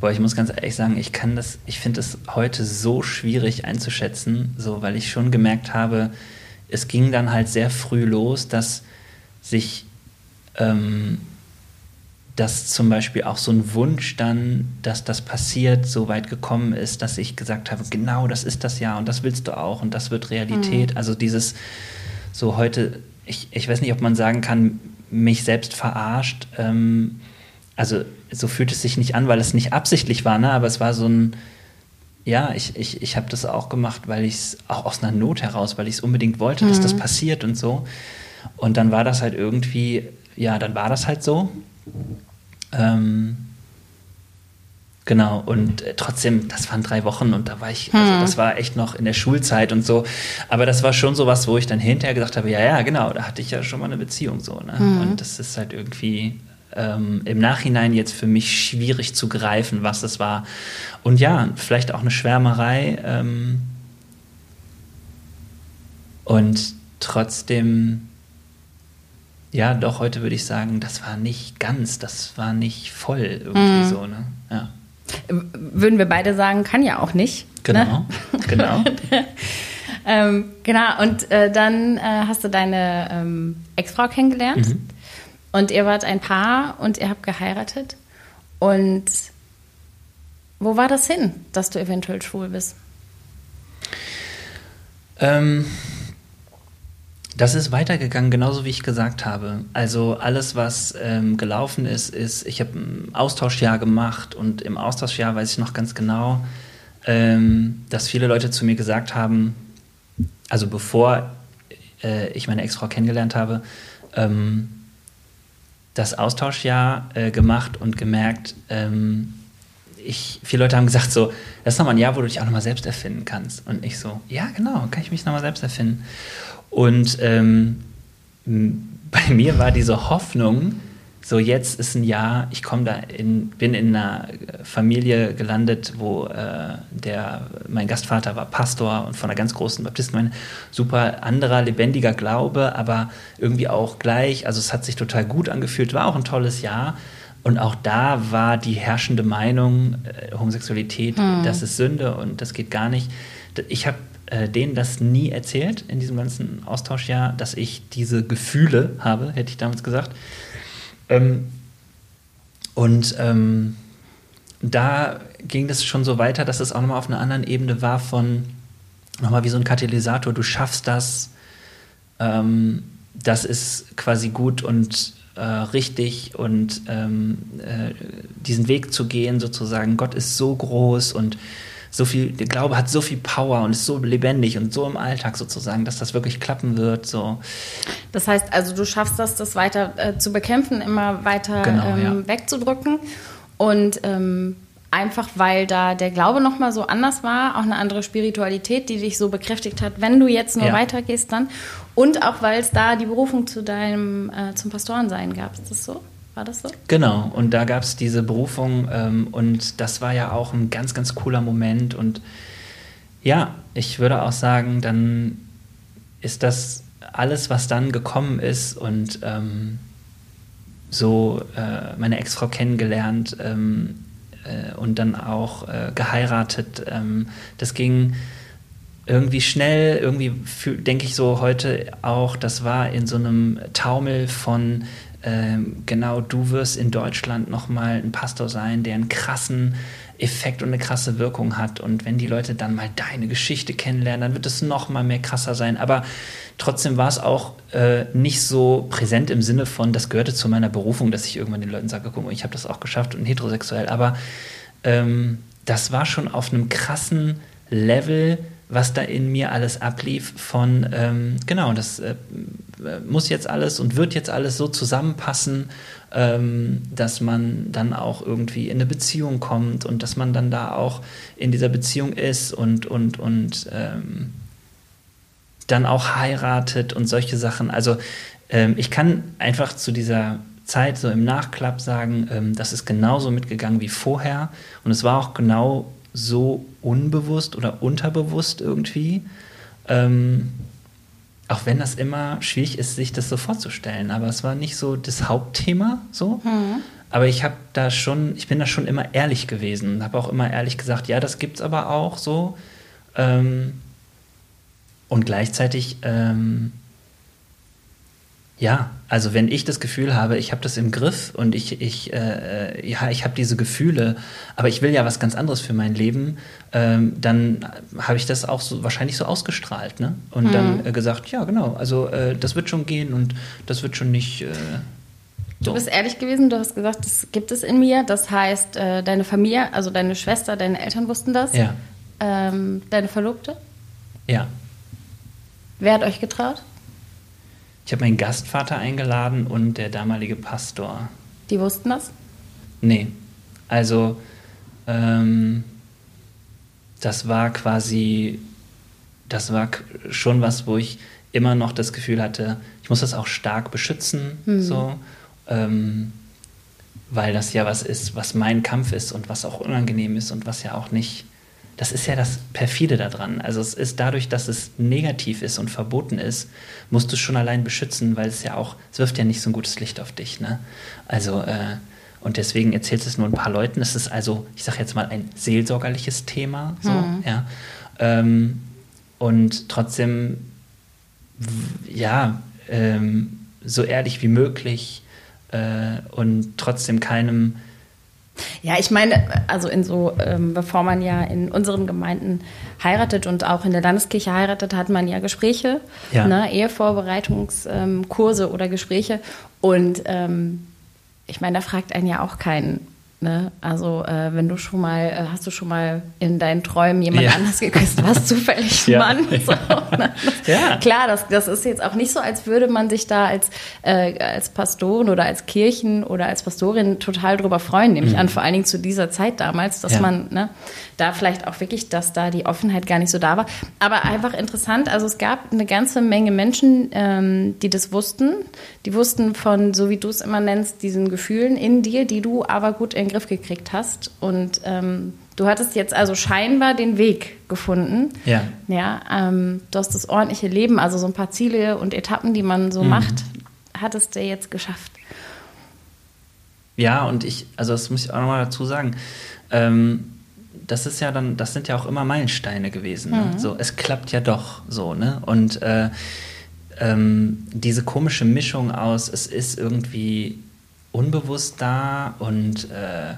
Boah, ich muss ganz ehrlich sagen, ich kann das, ich finde es heute so schwierig einzuschätzen, so, weil ich schon gemerkt habe, es ging dann halt sehr früh los, dass sich ähm, dass zum Beispiel auch so ein Wunsch dann, dass das passiert, so weit gekommen ist, dass ich gesagt habe, genau, das ist das ja und das willst du auch und das wird Realität. Mhm. Also dieses so heute, ich, ich weiß nicht, ob man sagen kann, mich selbst verarscht. Ähm, also so fühlt es sich nicht an, weil es nicht absichtlich war, ne? aber es war so ein, ja, ich, ich, ich habe das auch gemacht, weil ich es auch aus einer Not heraus, weil ich es unbedingt wollte, mhm. dass das passiert und so. Und dann war das halt irgendwie, ja, dann war das halt so. Ähm, genau, und äh, trotzdem, das waren drei Wochen und da war ich, also hm. das war echt noch in der Schulzeit und so. Aber das war schon so was, wo ich dann hinterher gesagt habe, ja, ja, genau, da hatte ich ja schon mal eine Beziehung so. Ne? Hm. Und das ist halt irgendwie ähm, im Nachhinein jetzt für mich schwierig zu greifen, was das war. Und ja, vielleicht auch eine Schwärmerei. Ähm, und trotzdem ja, doch, heute würde ich sagen, das war nicht ganz, das war nicht voll irgendwie mhm. so, ne? Ja. Würden wir beide sagen, kann ja auch nicht. Genau, ne? genau. ähm, genau, und äh, dann äh, hast du deine ähm, Ex-Frau kennengelernt mhm. und ihr wart ein Paar und ihr habt geheiratet und wo war das hin, dass du eventuell schwul bist? Ähm, das ist weitergegangen, genauso wie ich gesagt habe. Also alles, was ähm, gelaufen ist, ist, ich habe ein Austauschjahr gemacht und im Austauschjahr weiß ich noch ganz genau, ähm, dass viele Leute zu mir gesagt haben, also bevor äh, ich meine Ex-Frau kennengelernt habe, ähm, das Austauschjahr äh, gemacht und gemerkt, ähm, ich, viele Leute haben gesagt so, das ist nochmal ein Jahr, wo du dich auch nochmal selbst erfinden kannst. Und ich so, ja genau, kann ich mich nochmal selbst erfinden. Und ähm, bei mir war diese Hoffnung, so jetzt ist ein Jahr, ich komme da in, bin in einer Familie gelandet, wo äh, der, mein Gastvater war Pastor und von einer ganz großen Baptistengemeinde, super anderer, lebendiger Glaube, aber irgendwie auch gleich, also es hat sich total gut angefühlt, war auch ein tolles Jahr. Und auch da war die herrschende Meinung, äh, Homosexualität, hm. das ist Sünde und das geht gar nicht. Ich habe äh, denen das nie erzählt in diesem ganzen Austauschjahr, dass ich diese Gefühle habe, hätte ich damals gesagt. Ähm, und ähm, da ging das schon so weiter, dass es auch nochmal auf einer anderen Ebene war von nochmal wie so ein Katalysator, du schaffst das, ähm, das ist quasi gut und äh, richtig und ähm, äh, diesen Weg zu gehen, sozusagen, Gott ist so groß und so viel, der Glaube hat so viel Power und ist so lebendig und so im Alltag sozusagen, dass das wirklich klappen wird. So. Das heißt also, du schaffst das, das weiter äh, zu bekämpfen, immer weiter genau, ähm, ja. wegzudrücken. Und ähm, einfach weil da der Glaube nochmal so anders war, auch eine andere Spiritualität, die dich so bekräftigt hat, wenn du jetzt nur ja. weitergehst dann. Und auch weil es da die Berufung zu deinem, äh, zum Pastorensein gab. Ist das so? War das so? Genau, und da gab es diese Berufung ähm, und das war ja auch ein ganz, ganz cooler Moment. Und ja, ich würde auch sagen, dann ist das alles, was dann gekommen ist und ähm, so äh, meine Ex-Frau kennengelernt ähm, äh, und dann auch äh, geheiratet. Ähm, das ging irgendwie schnell, irgendwie denke ich so heute auch, das war in so einem Taumel von ähm, genau, du wirst in Deutschland nochmal ein Pastor sein, der einen krassen Effekt und eine krasse Wirkung hat. Und wenn die Leute dann mal deine Geschichte kennenlernen, dann wird es nochmal mehr krasser sein. Aber trotzdem war es auch äh, nicht so präsent im Sinne von, das gehörte zu meiner Berufung, dass ich irgendwann den Leuten sage, guck mal, ich habe das auch geschafft und heterosexuell. Aber ähm, das war schon auf einem krassen Level, was da in mir alles ablief von, ähm, genau, das äh, muss jetzt alles und wird jetzt alles so zusammenpassen, ähm, dass man dann auch irgendwie in eine Beziehung kommt und dass man dann da auch in dieser Beziehung ist und, und, und ähm, dann auch heiratet und solche Sachen. Also ähm, ich kann einfach zu dieser Zeit so im Nachklapp sagen, ähm, das ist genauso mitgegangen wie vorher und es war auch genau so unbewusst oder unterbewusst irgendwie. Ähm, auch wenn das immer schwierig ist, sich das so vorzustellen. Aber es war nicht so das Hauptthema so. Mhm. Aber ich habe da schon, ich bin da schon immer ehrlich gewesen und habe auch immer ehrlich gesagt, ja, das gibt's aber auch so. Ähm, und gleichzeitig ähm, ja, also wenn ich das Gefühl habe, ich habe das im Griff und ich, ich, äh, ja, ich habe diese Gefühle, aber ich will ja was ganz anderes für mein Leben, ähm, dann habe ich das auch so wahrscheinlich so ausgestrahlt, ne? Und hm. dann äh, gesagt, ja, genau, also äh, das wird schon gehen und das wird schon nicht. Äh, so. Du bist ehrlich gewesen, du hast gesagt, das gibt es in mir. Das heißt, äh, deine Familie, also deine Schwester, deine Eltern wussten das. Ja. Ähm, deine Verlobte? Ja. Wer hat euch getraut? Ich habe meinen Gastvater eingeladen und der damalige Pastor. Die wussten das? Nee. Also, ähm, das war quasi, das war schon was, wo ich immer noch das Gefühl hatte, ich muss das auch stark beschützen, mhm. so, ähm, weil das ja was ist, was mein Kampf ist und was auch unangenehm ist und was ja auch nicht das ist ja das Perfide daran. Also es ist dadurch, dass es negativ ist und verboten ist, musst du es schon allein beschützen, weil es ja auch, es wirft ja nicht so ein gutes Licht auf dich. Ne? Also, äh, und deswegen erzählst du es nur ein paar Leuten. Es ist also, ich sage jetzt mal, ein seelsorgerliches Thema. So, mhm. ja. Ähm, und trotzdem, ja, ähm, so ehrlich wie möglich äh, und trotzdem keinem Ja, ich meine, also in so, ähm, bevor man ja in unseren Gemeinden heiratet und auch in der Landeskirche heiratet, hat man ja Gespräche, Ja. Ne, Ehevorbereitungskurse ähm, oder Gespräche. Und ähm, ich meine, da fragt einen ja auch keinen. Ne? Also äh, wenn du schon mal, äh, hast du schon mal in deinen Träumen jemand Ja. anders geküsst, warst zufällig Ja. Mann. So, ne? Ja. Klar, das, das ist jetzt auch nicht so, als würde man sich da als, äh, als Pastoren oder als Kirchen oder als Pastorin total drüber freuen, nehme ich an, vor allen Dingen zu dieser Zeit damals, dass Mhm. Ja. man ne, da vielleicht auch wirklich, dass da die Offenheit gar nicht so da war. Aber einfach interessant, also es gab eine ganze Menge Menschen, ähm, die das wussten. Die wussten von, so wie du es immer nennst, diesen Gefühlen in dir, die du aber gut in den Griff gekriegt hast. Und ähm, du hattest jetzt also scheinbar den Weg gefunden. Ja. Ja, ähm, du hast das ordentliche Leben, also so ein paar Ziele und Etappen, die man so macht, hattest du jetzt geschafft. Ja, und ich, also das muss ich auch nochmal dazu sagen, ähm, das ist ja dann, das sind ja auch immer Meilensteine gewesen. Ne? So, es klappt ja doch so, ne? Und äh, ähm, diese komische Mischung aus, es ist irgendwie unbewusst da und äh,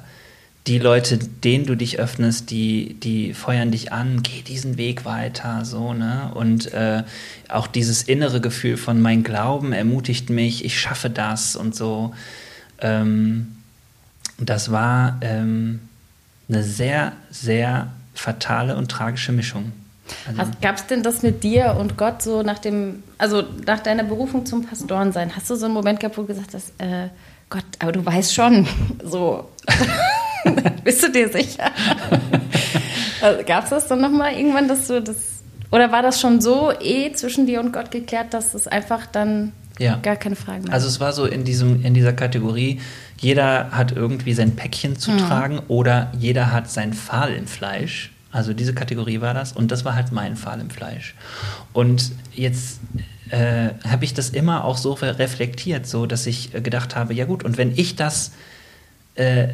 die Leute, denen du dich öffnest, die, die feuern dich an, geh diesen Weg weiter, so, ne? Und äh, auch dieses innere Gefühl von mein Glauben ermutigt mich, ich schaffe das und so. Ähm, das war ähm, eine sehr, sehr fatale und tragische Mischung. Also, Gab es denn das mit dir und Gott so nach dem, also nach deiner Berufung zum Pastorensein? Hast du so einen Moment gehabt, wo du gesagt hast, äh, Gott, aber du weißt schon, so. Bist du dir sicher? also, Gab es das dann nochmal irgendwann, dass du das, oder war das schon so eh zwischen dir und Gott geklärt, dass es einfach dann Ja. gar keine Fragen mehr also es war so in, diesem, in dieser Kategorie, jeder hat irgendwie sein Päckchen zu tragen oder jeder hat sein Pfahl im Fleisch. Also diese Kategorie war das und das war halt mein Pfahl im Fleisch. Und jetzt äh, habe ich das immer auch so reflektiert, so dass ich äh, gedacht habe, ja gut, und wenn ich das äh,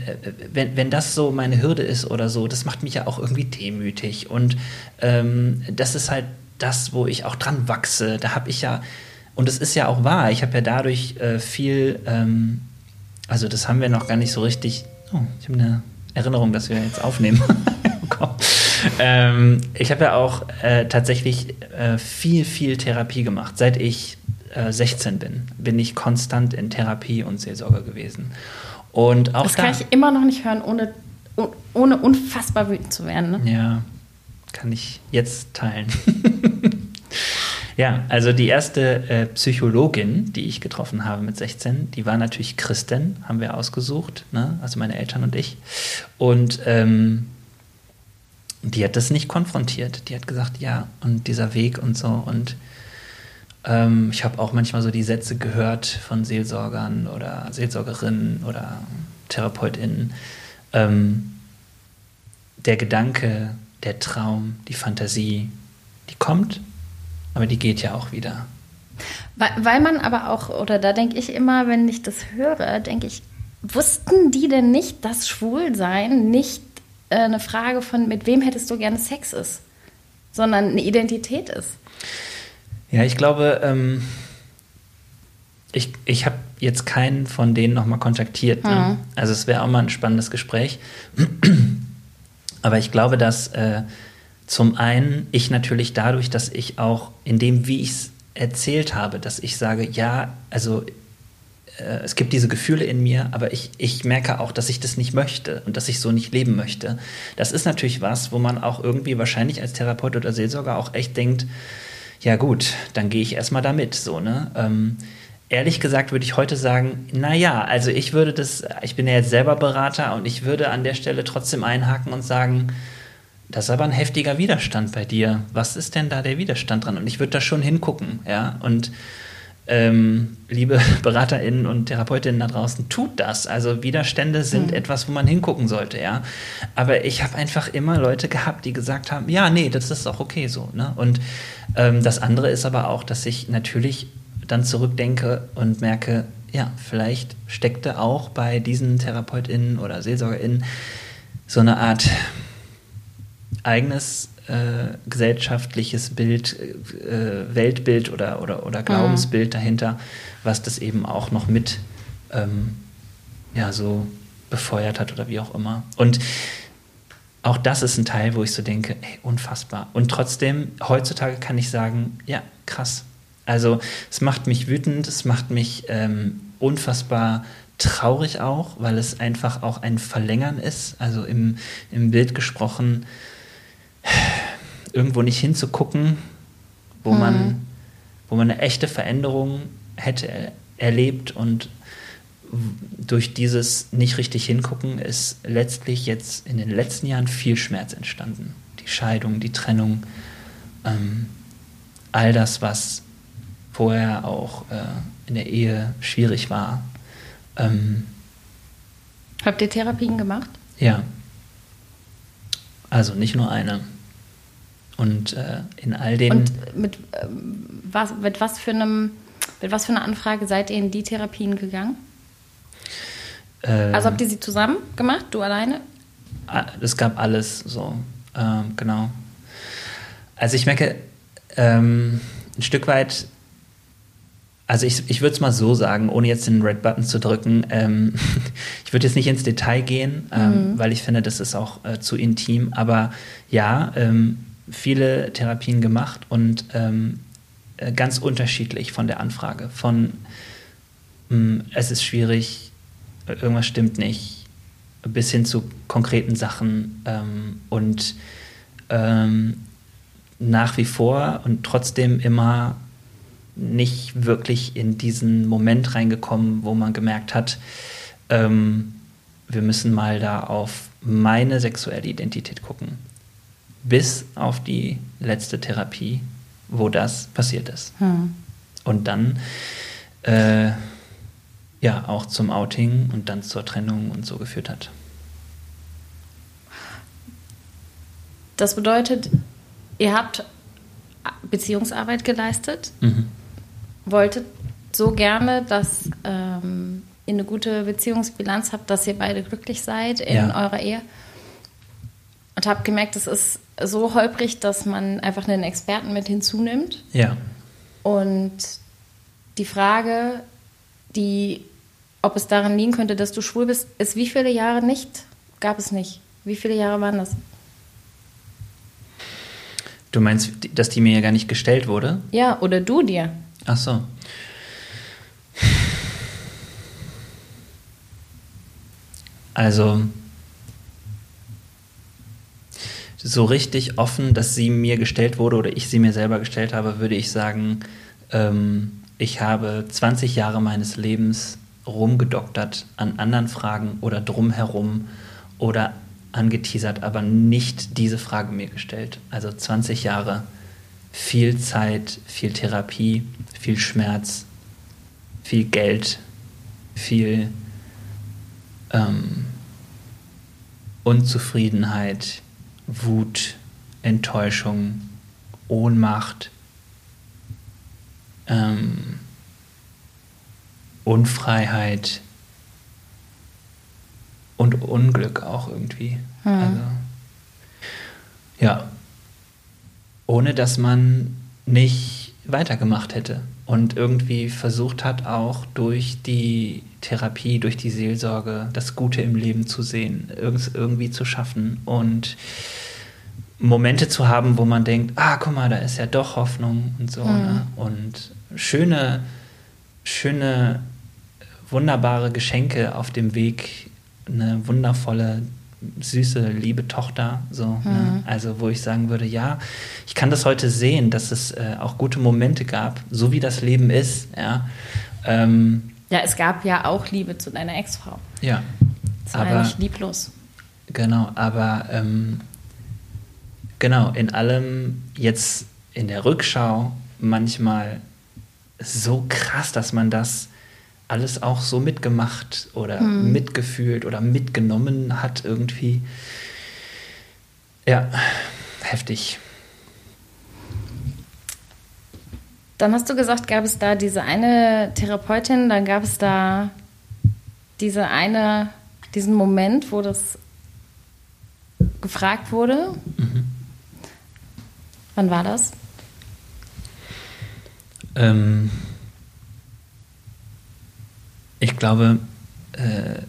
wenn, wenn das so meine Hürde ist oder so, das macht mich ja auch irgendwie demütig. Und ähm, das ist halt das, wo ich auch dran wachse. Da habe ich ja, und es ist ja auch wahr, ich habe ja dadurch äh, viel, ähm, also das haben wir noch gar nicht so richtig. Oh, ich habe eine Erinnerung, dass wir jetzt aufnehmen. Komm. Ähm, ich habe ja auch äh, tatsächlich äh, viel, viel Therapie gemacht. Seit ich äh, 16 bin, bin ich konstant in Therapie und Seelsorge gewesen. Und auch Das da, kann ich immer noch nicht hören, ohne, oh- ohne unfassbar wütend zu werden. Ne? Ja, kann ich jetzt teilen. ja, also die erste äh, Psychologin, die ich getroffen habe mit 16, die war natürlich Christin, haben wir ausgesucht, ne? also meine Eltern und ich. Und ähm, die hat das nicht konfrontiert. Die hat gesagt, ja, und dieser Weg und so. Und ähm, ich habe auch manchmal so die Sätze gehört von Seelsorgern oder Seelsorgerinnen oder TherapeutInnen. Ähm, der Gedanke, der Traum, die Fantasie, die kommt, aber die geht ja auch wieder. Weil, weil man aber auch, oder da denke ich immer, wenn ich das höre, denke ich, wussten die denn nicht, dass Schwulsein nicht eine Frage von, mit wem hättest du gerne Sex ist, sondern eine Identität ist? Ja, ich glaube, ähm, ich, ich habe jetzt keinen von denen nochmal kontaktiert. Ne? Mhm. Also es wäre auch mal ein spannendes Gespräch. Aber ich glaube, dass äh, zum einen ich natürlich dadurch, dass ich auch in dem, wie ich es erzählt habe, dass ich sage, ja, also äh, es gibt diese Gefühle in mir, aber ich, ich merke auch, dass ich das nicht möchte und dass ich so nicht leben möchte. Das ist natürlich was, wo man auch irgendwie wahrscheinlich als Therapeut oder Seelsorger auch echt denkt, ja gut, dann gehe ich erstmal damit, so, ne? Ähm, ehrlich gesagt würde ich heute sagen, naja, also ich würde das, ich bin ja jetzt selber Berater und ich würde an der Stelle trotzdem einhaken und sagen, das ist aber ein heftiger Widerstand bei dir. Was ist denn da der Widerstand dran? Und ich würde da schon hingucken, ja. Und ähm, liebe BeraterInnen und TherapeutInnen da draußen, tut das. Also Widerstände sind etwas, wo man hingucken sollte, ja. Aber ich habe einfach immer Leute gehabt, die gesagt haben, ja, nee, das ist auch okay so. Ne? Und ähm, das andere ist aber auch, dass ich natürlich dann zurückdenke und merke, ja, vielleicht steckte auch bei diesen TherapeutInnen oder SeelsorgerInnen so eine Art eigenes äh, gesellschaftliches Bild, äh, Weltbild oder, oder, oder Glaubensbild dahinter, was das eben auch noch mit ähm, ja, so befeuert hat oder wie auch immer. Und auch das ist ein Teil, wo ich so denke, ey, unfassbar. Und trotzdem, heutzutage kann ich sagen, ja, krass. Also es macht mich wütend, es macht mich ähm, unfassbar traurig auch, weil es einfach auch ein Verlängern ist. Also im, im Bild gesprochen, irgendwo nicht hinzugucken, wo, hm. man, wo man eine echte Veränderung hätte erlebt und durch dieses nicht richtig hingucken ist letztlich jetzt in den letzten Jahren viel Schmerz entstanden. Die Scheidung, die Trennung, ähm, all das, was vorher auch äh, in der Ehe schwierig war. Ähm, Habt ihr Therapien gemacht? Ja. Also nicht nur eine. Und äh, in all den. Und mit, äh, was, mit, was für einem, mit was für einer Anfrage seid ihr in die Therapien gegangen? Äh, also habt ihr sie zusammen gemacht, du alleine? Ah, es gab alles so, ähm, genau. Also ich merke, ähm, ein Stück weit, also ich, ich würde es mal so sagen, ohne jetzt den Red Button zu drücken, ähm, ich würde jetzt nicht ins Detail gehen, ähm, mhm. weil ich finde, das ist auch äh, zu intim, aber ja, ähm, viele Therapien gemacht und ähm, äh, ganz unterschiedlich von der Anfrage. Von mh, mm, es ist schwierig, irgendwas stimmt nicht, bis hin zu konkreten Sachen ähm, und ähm, nach wie vor und trotzdem immer nicht wirklich in diesen Moment reingekommen, wo man gemerkt hat, ähm, wir müssen mal da auf meine sexuelle Identität gucken. Bis auf die letzte Therapie, wo das passiert ist. Hm. Und dann äh, ja auch zum Outing und dann zur Trennung und so geführt hat. Das bedeutet, ihr habt Beziehungsarbeit geleistet, mhm. wolltet so gerne, dass ähm, ihr eine gute Beziehungsbilanz habt, dass ihr beide glücklich seid in ja. eurer Ehe. Und habt gemerkt, es ist so holprig, dass man einfach einen Experten mit hinzunimmt. Ja. Und die Frage, die ob es daran liegen könnte, dass du schwul bist, ist wie viele Jahre nicht? Gab es nicht. Wie viele Jahre waren das? Du meinst, dass die mir ja gar nicht gestellt wurde? Ja, oder du dir. Ach so. Also, so richtig offen, dass sie mir gestellt wurde oder ich sie mir selber gestellt habe, würde ich sagen, ähm, ich habe 20 Jahre meines Lebens rumgedoktert an anderen Fragen oder drumherum oder angeteasert, aber nicht diese Frage mir gestellt. Also 20 Jahre, viel Zeit, viel Therapie, viel Schmerz, viel Geld, viel ähm, Unzufriedenheit, Wut, Enttäuschung, Ohnmacht. Ähm, Unfreiheit und Unglück auch irgendwie. Hm. Also, ja. Ohne dass man nicht weitergemacht hätte und irgendwie versucht hat, auch durch die Therapie, durch die Seelsorge das Gute im Leben zu sehen, irgendwie zu schaffen und Momente zu haben, wo man denkt, ah, guck mal, da ist ja doch Hoffnung und so. Mhm. Ne? Und schöne, schöne wunderbare Geschenke auf dem Weg, eine wundervolle, süße, liebe Tochter. So, ne? mhm. ne? Also, wo ich sagen würde, ja, ich kann das heute sehen, dass es äh, auch gute Momente gab, so wie das Leben ist. Ja, ähm, ja es gab ja auch Liebe zu deiner Ex-Frau. Ja. Das war aber, nicht lieblos. Genau, aber ähm, genau, in allem jetzt in der Rückschau manchmal so krass, dass man das alles auch so mitgemacht oder hm. mitgefühlt oder mitgenommen hat irgendwie. Ja, heftig. Dann hast du gesagt, gab es da diese eine Therapeutin, dann gab es da diese eine, diesen Moment, wo das gefragt wurde. Mhm. Wann war das? Ähm, ich glaube, äh,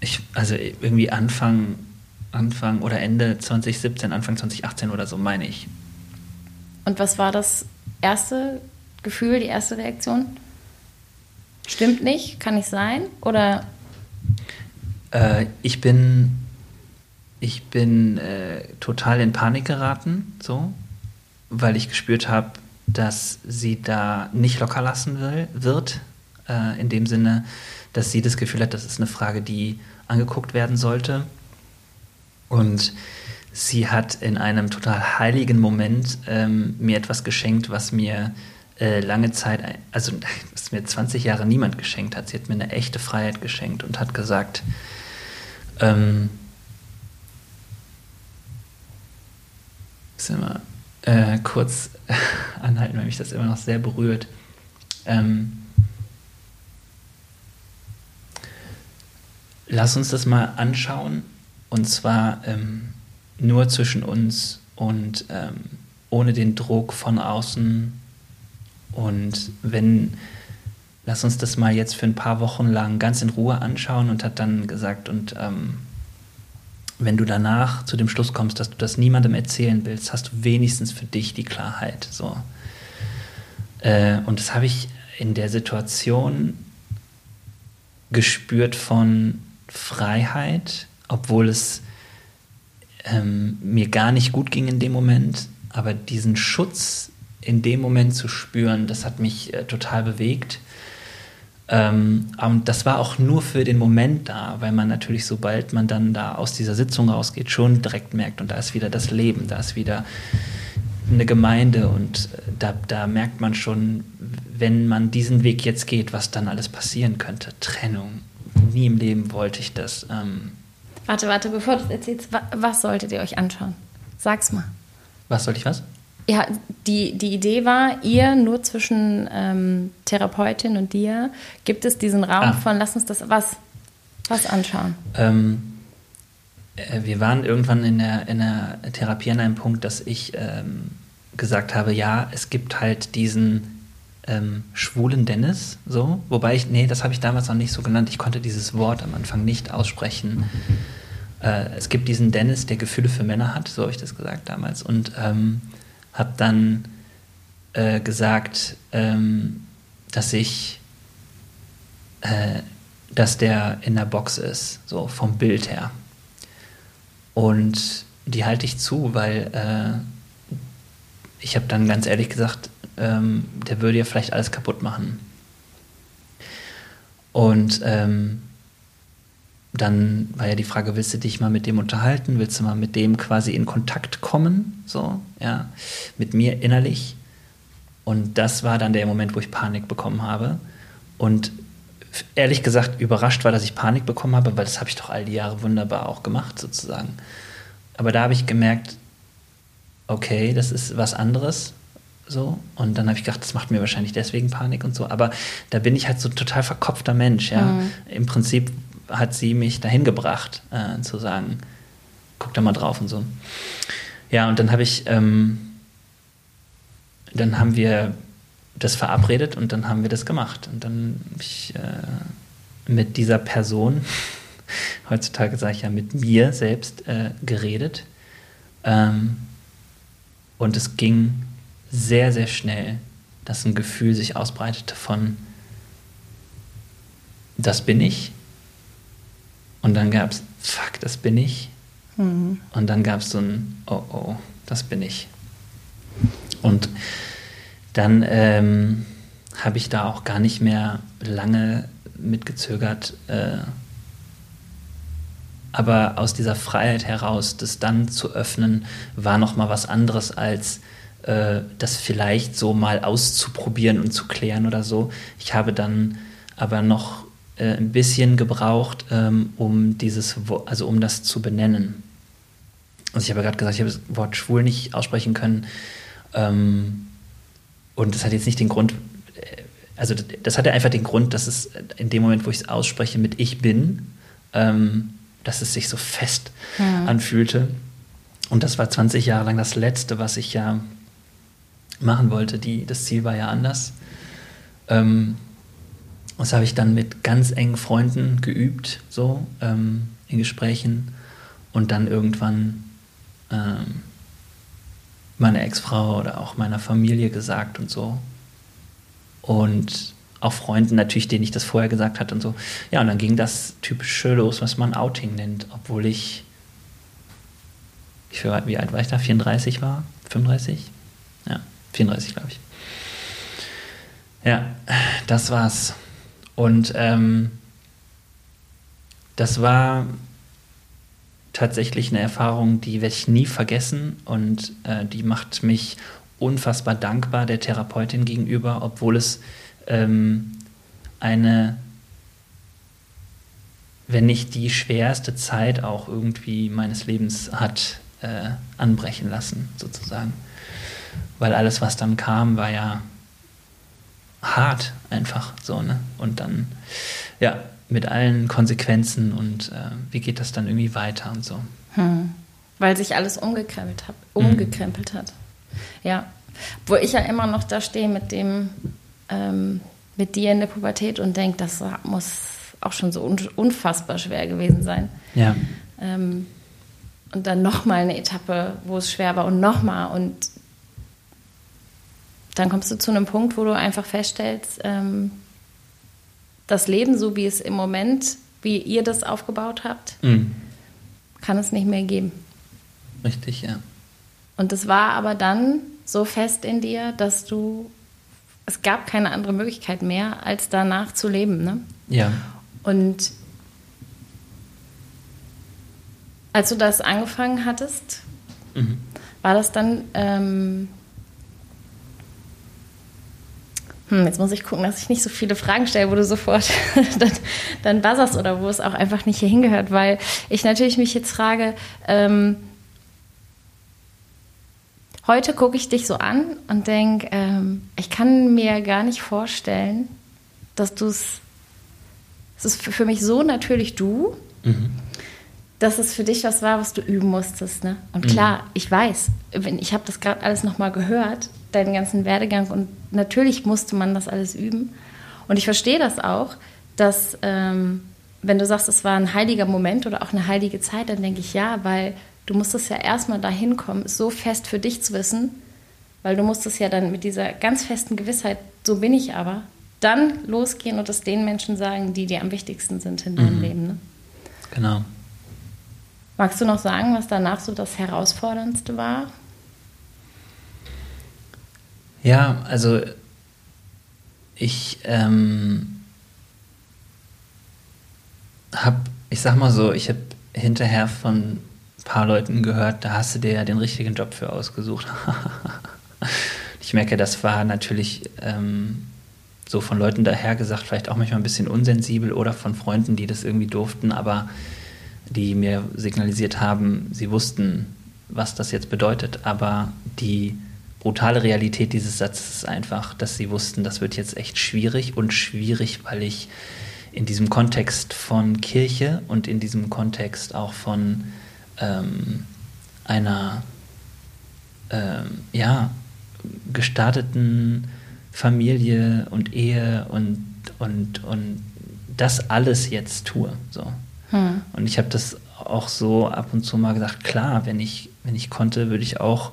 ich, also irgendwie Anfang, Anfang oder Ende 2017, Anfang 2018 oder so, meine ich. Und was war das erste Gefühl, die erste Reaktion? Stimmt nicht, kann nicht sein? Oder? Äh, ich bin, ich bin äh, total in Panik geraten, so, weil ich gespürt habe, dass sie da nicht locker lassen will, wird. Äh, in dem Sinne, dass sie das Gefühl hat, das ist eine Frage, die angeguckt werden sollte. Und sie hat in einem total heiligen Moment ähm, mir etwas geschenkt, was mir äh, lange Zeit, also was mir 20 Jahre niemand geschenkt hat. Sie hat mir eine echte Freiheit geschenkt und hat gesagt, ähm, mal, äh, kurz anhalten, weil mich das immer noch sehr berührt. Ähm, lass uns das mal anschauen und zwar ähm, nur zwischen uns und ähm, ohne den Druck von außen. Und wenn, lass uns das mal jetzt für ein paar Wochen lang ganz in Ruhe anschauen und hat dann gesagt, und ähm, wenn du danach zu dem Schluss kommst, dass du das niemandem erzählen willst, hast du wenigstens für dich die Klarheit. So. Äh, und das habe ich in der Situation gespürt von Freiheit, obwohl es ähm, mir gar nicht gut ging in dem Moment. Aber diesen Schutz in dem Moment zu spüren, das hat mich äh, total bewegt. Ähm, und das war auch nur für den Moment da, weil man natürlich, sobald man dann da aus dieser Sitzung rausgeht, schon direkt merkt, und da ist wieder das Leben, da ist wieder eine Gemeinde und äh, da, da merkt man schon, wenn man diesen Weg jetzt geht, was dann alles passieren könnte. Trennung. Nie im Leben wollte ich das. Ähm warte, warte, bevor du es erzählst, was solltet ihr euch anschauen? Sag's mal. Was sollte ich was? Ja, die, die Idee war, ihr nur zwischen ähm, Therapeutin und dir gibt es diesen Raum ah. von, lass uns das was, was anschauen. Ähm, äh, wir waren irgendwann in der, in der Therapie an einem Punkt, dass ich ähm, gesagt habe, ja, es gibt halt diesen ähm, schwulen Dennis, so, wobei ich, nee, das habe ich damals noch nicht so genannt, ich konnte dieses Wort am Anfang nicht aussprechen. Äh, es gibt diesen Dennis, der Gefühle für Männer hat, so habe ich das gesagt damals, und ähm, habe dann äh, gesagt, ähm, dass ich, äh, dass der in der Box ist, so vom Bild her. Und die halte ich zu, weil äh, ich habe dann ganz ehrlich gesagt, ähm, der würde ja vielleicht alles kaputt machen. Und ähm, dann war ja die Frage, willst du dich mal mit dem unterhalten? Willst du mal mit dem quasi in Kontakt kommen? So, ja, mit mir innerlich. Und das war dann der Moment, wo ich Panik bekommen habe. Und ehrlich gesagt überrascht war, dass ich Panik bekommen habe, weil das habe ich doch all die Jahre wunderbar auch gemacht, sozusagen. Aber da habe ich gemerkt, okay, das ist was anderes. So. Und dann habe ich gedacht, das macht mir wahrscheinlich deswegen Panik und so. Aber da bin ich halt so ein total verkopfter Mensch, ja. Mhm. Im Prinzip hat sie mich dahin gebracht, äh, zu sagen, guck da mal drauf und so. Ja, und dann habe ich, ähm, dann haben wir das verabredet und dann haben wir das gemacht. Und dann habe ich äh, mit dieser Person, heutzutage sage ich ja mit mir selbst, äh, geredet. Ähm, und es ging sehr, sehr schnell, dass ein Gefühl sich ausbreitete von, das bin ich, und dann gab es, fuck, das bin ich. Mhm. Und dann gab es so ein, oh, oh, das bin ich. Und dann ähm, habe ich da auch gar nicht mehr lange mitgezögert. Äh, aber aus dieser Freiheit heraus, das dann zu öffnen, war noch mal was anderes als äh, das vielleicht so mal auszuprobieren und zu klären oder so. Ich habe dann aber noch äh, ein bisschen gebraucht, ähm, um dieses, also um das zu benennen. Also ich habe gerade gesagt, ich habe das Wort schwul nicht aussprechen können. Ähm, und das hat jetzt nicht den Grund, äh, also das hatte einfach den Grund, dass es in dem Moment, wo ich es ausspreche mit ich bin, ähm, dass es sich so fest ja. anfühlte. Und das war 20 Jahre lang das Letzte, was ich ja machen wollte. Die, das Ziel war ja anders. Ähm, Das habe ich dann mit ganz engen Freunden geübt, so ähm, in Gesprächen. Und dann irgendwann ähm, meiner Ex-Frau oder auch meiner Familie gesagt und so. Und auch Freunden natürlich, denen ich das vorher gesagt hatte und so. Ja, und dann ging das typische los, was man Outing nennt, obwohl ich, ich wie alt war ich da? 34 war? 35? Ja, 34, glaube ich. Ja, das war's. Und ähm, das war tatsächlich eine Erfahrung, die werde ich nie vergessen und äh, die macht mich unfassbar dankbar der Therapeutin gegenüber, obwohl es ähm, eine, wenn nicht die schwerste Zeit auch irgendwie meines Lebens hat äh, anbrechen lassen, sozusagen. Weil alles, was dann kam, war ja hart einfach so, ne? Und dann, ja, mit allen Konsequenzen und äh, wie geht das dann irgendwie weiter und so. Hm. Weil sich alles umgekrempelt hat, umgekrempelt mhm. hat. Ja. Wo ich ja immer noch da stehe mit dem, ähm, mit dir in der Pubertät und denke, das muss auch schon so unfassbar schwer gewesen sein. Ja. Ähm, und dann nochmal eine Etappe, wo es schwer war und nochmal und dann kommst du zu einem Punkt, wo du einfach feststellst, ähm, das Leben, so wie es im Moment, wie ihr das aufgebaut habt, mhm. kann es nicht mehr geben. Richtig, ja. Und es war aber dann so fest in dir, dass du, es gab keine andere Möglichkeit mehr, als danach zu leben. Ne? Ja. Und als du das angefangen hattest, mhm. war das dann ähm, hm, jetzt muss ich gucken, dass ich nicht so viele Fragen stelle, wo du sofort dann, dann buzzerst oder wo es auch einfach nicht hier hingehört, weil ich natürlich mich jetzt frage, ähm, heute gucke ich dich so an und denke, ähm, ich kann mir gar nicht vorstellen, dass du es, es ist für mich so natürlich du, mhm. dass es für dich was war, was du üben musstest. Ne? Und klar, mhm. ich weiß, ich habe das gerade alles nochmal gehört, deinen ganzen Werdegang und natürlich musste man das alles üben. Und ich verstehe das auch, dass ähm, wenn du sagst, es war ein heiliger Moment oder auch eine heilige Zeit, dann denke ich ja, weil du musstest ja erstmal dahin kommen, so fest für dich zu wissen, weil du musstest ja dann mit dieser ganz festen Gewissheit, so bin ich aber, dann losgehen und es den Menschen sagen, die dir am wichtigsten sind in deinem mhm. Leben. Ne? Genau. Magst du noch sagen, was danach so das Herausforderndste war? Ja, also ich ähm, habe, ich sag mal so, ich habe hinterher von ein paar Leuten gehört, da hast du dir ja den richtigen Job für ausgesucht. ich merke, das war natürlich ähm, so von Leuten daher gesagt, vielleicht auch manchmal ein bisschen unsensibel oder von Freunden, die das irgendwie durften, aber die mir signalisiert haben, sie wussten, was das jetzt bedeutet, aber die brutale Realität dieses Satzes ist einfach, dass sie wussten, das wird jetzt echt schwierig und schwierig, weil ich in diesem Kontext von Kirche und in diesem Kontext auch von ähm, einer ähm, ja, gestarteten Familie und Ehe und, und, und das alles jetzt tue. So. Hm. Und ich habe das auch so ab und zu mal gesagt, klar, wenn ich, wenn ich konnte, würde ich auch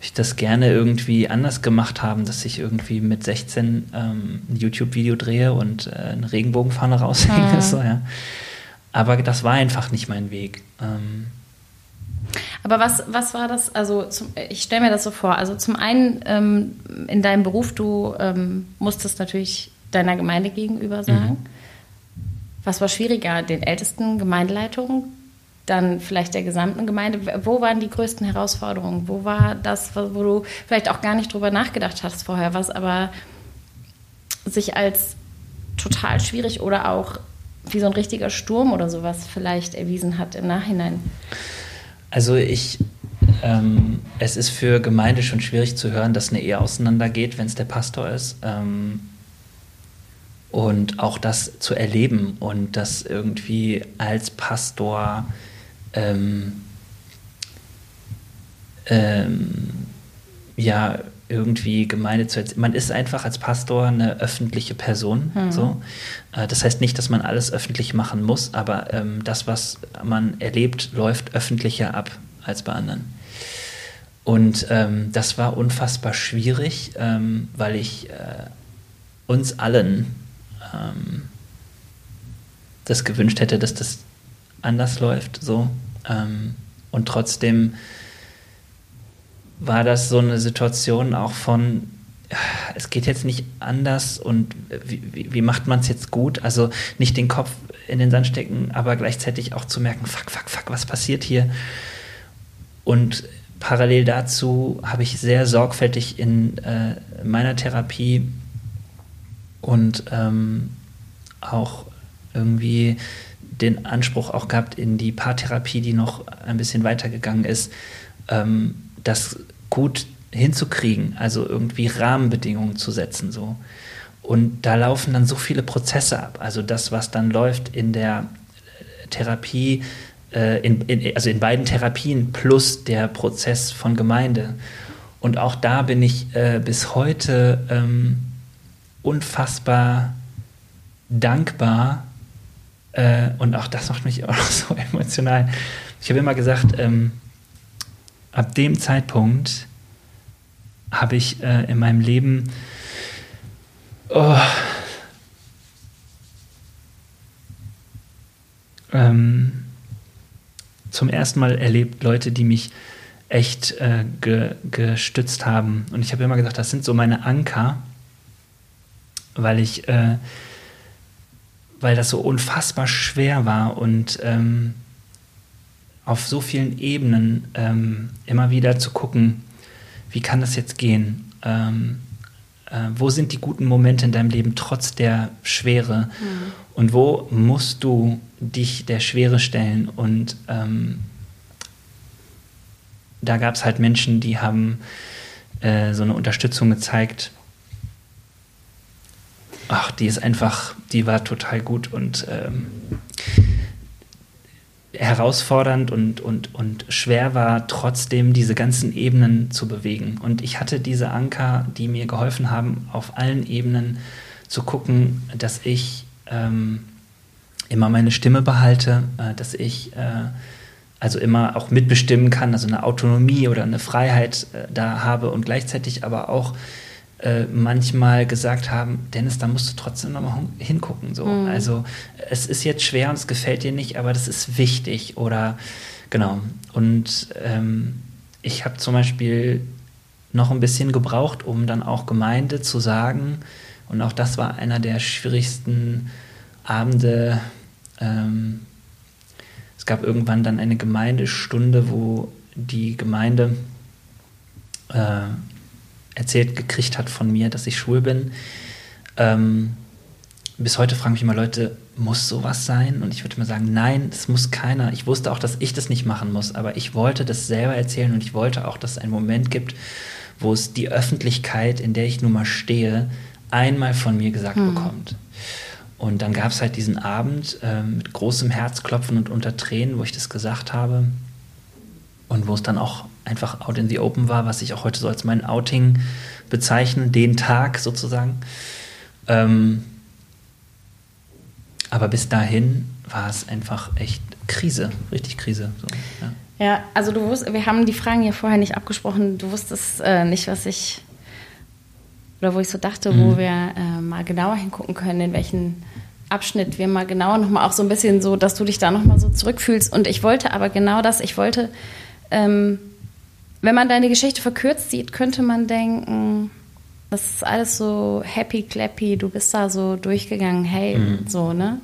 ich das gerne irgendwie anders gemacht haben, dass ich irgendwie mit 16 ähm, ein YouTube-Video drehe und äh, eine Regenbogenfahne raushänge. Mhm. So, ja. Aber das war einfach nicht mein Weg. Ähm, aber was, was war das? Also zum, ich stelle mir das so vor. Also zum einen ähm, in deinem Beruf, du ähm, musstest natürlich deiner Gemeinde gegenüber sagen. Mhm. Was war schwieriger, den ältesten Gemeindeleitungen dann vielleicht der gesamten Gemeinde. Wo waren die größten Herausforderungen? Wo war das, wo du vielleicht auch gar nicht drüber nachgedacht hast vorher, was aber sich als total schwierig oder auch wie so ein richtiger Sturm oder sowas vielleicht erwiesen hat im Nachhinein? Also ich, ähm, es ist für Gemeinde schon schwierig zu hören, dass eine Ehe auseinandergeht, wenn es der Pastor ist. Ähm, und auch das zu erleben und das irgendwie als Pastor ähm, ähm, ja, irgendwie Gemeinde zu erzählen. Man ist einfach als Pastor eine öffentliche Person. Mhm. So. Äh, das heißt nicht, dass man alles öffentlich machen muss, aber ähm, das, was man erlebt, läuft öffentlicher ab als bei anderen. Und ähm, das war unfassbar schwierig, ähm, weil ich äh, uns allen ähm, das gewünscht hätte, dass das anders läuft. So. Ähm, und trotzdem war das so eine Situation auch von, es geht jetzt nicht anders und wie, wie, macht man es jetzt gut? Also nicht den Kopf in den Sand stecken, aber gleichzeitig auch zu merken, fuck, fuck, fuck, was passiert hier? Und parallel dazu habe ich sehr sorgfältig in äh, meiner Therapie und ähm, auch irgendwie den Anspruch auch gehabt in die Paartherapie, die noch ein bisschen weitergegangen ist, ähm, das gut hinzukriegen, also irgendwie Rahmenbedingungen zu setzen so. Und da laufen dann so viele Prozesse ab. Also das, was dann läuft in der Therapie, äh, in, in, also in beiden Therapien plus der Prozess von Gemeinde. Und auch da bin ich äh, bis heute ähm, unfassbar dankbar. Äh, und auch das macht mich auch so emotional. Ich habe immer gesagt, ähm, ab dem Zeitpunkt habe ich äh, in meinem Leben oh, ähm, zum ersten Mal erlebt Leute, die mich echt äh, ge, gestützt haben. Und ich habe immer gesagt, das sind so meine Anker, weil ich, äh, weil das so unfassbar schwer war und ähm, auf so vielen Ebenen ähm, immer wieder zu gucken, wie kann das jetzt gehen? Ähm, äh, wo sind die guten Momente in deinem Leben trotz der Schwere? Mhm. Und wo musst du dich der Schwere stellen? Und ähm, da gab es halt Menschen, die haben äh, so eine Unterstützung gezeigt. Ach, die ist einfach, die war total gut und ähm, herausfordernd und, und, und schwer war, trotzdem diese ganzen Ebenen zu bewegen. Und ich hatte diese Anker, die mir geholfen haben, auf allen Ebenen zu gucken, dass ich ähm, immer meine Stimme behalte, äh, dass ich äh, also immer auch mitbestimmen kann, also eine Autonomie oder eine Freiheit äh, da habe und gleichzeitig aber auch äh, manchmal gesagt haben, Dennis, da musst du trotzdem nochmal hingucken. So. Mhm. Also es ist jetzt schwer und es gefällt dir nicht, aber das ist wichtig. Oder genau. Und ähm, ich habe zum Beispiel noch ein bisschen gebraucht, um dann auch Gemeinde zu sagen. Und auch das war einer der schwierigsten Abende. Ähm, es gab irgendwann dann eine Gemeindestunde, wo die Gemeinde äh, erzählt gekriegt hat von mir, dass ich schwul bin. Ähm, bis heute fragen mich immer Leute, muss sowas sein? Und ich würde mal sagen, nein, es muss keiner. Ich wusste auch, dass ich das nicht machen muss, aber ich wollte das selber erzählen und ich wollte auch, dass es einen Moment gibt, wo es die Öffentlichkeit, in der ich nun mal stehe, einmal von mir gesagt hm. bekommt. Und dann gab es halt diesen Abend äh, mit großem Herzklopfen und unter Tränen, wo ich das gesagt habe und wo es dann auch einfach out in the open war, was ich auch heute so als mein Outing bezeichne, den Tag sozusagen. Ähm, aber bis dahin war es einfach echt Krise, richtig Krise. So, ja. ja. also du wusstest, wir haben die Fragen ja vorher nicht abgesprochen. Du wusstest äh, nicht, was ich oder wo ich so dachte, mhm. wo wir äh, mal genauer hingucken können, in welchen Abschnitt wir mal genauer nochmal auch so ein bisschen so, dass du dich da nochmal so zurückfühlst. Und ich wollte aber genau das, ich wollte ähm, wenn man deine Geschichte verkürzt sieht, könnte man denken, das ist alles so happy clappy, du bist da so durchgegangen, hey, mhm. so, ne?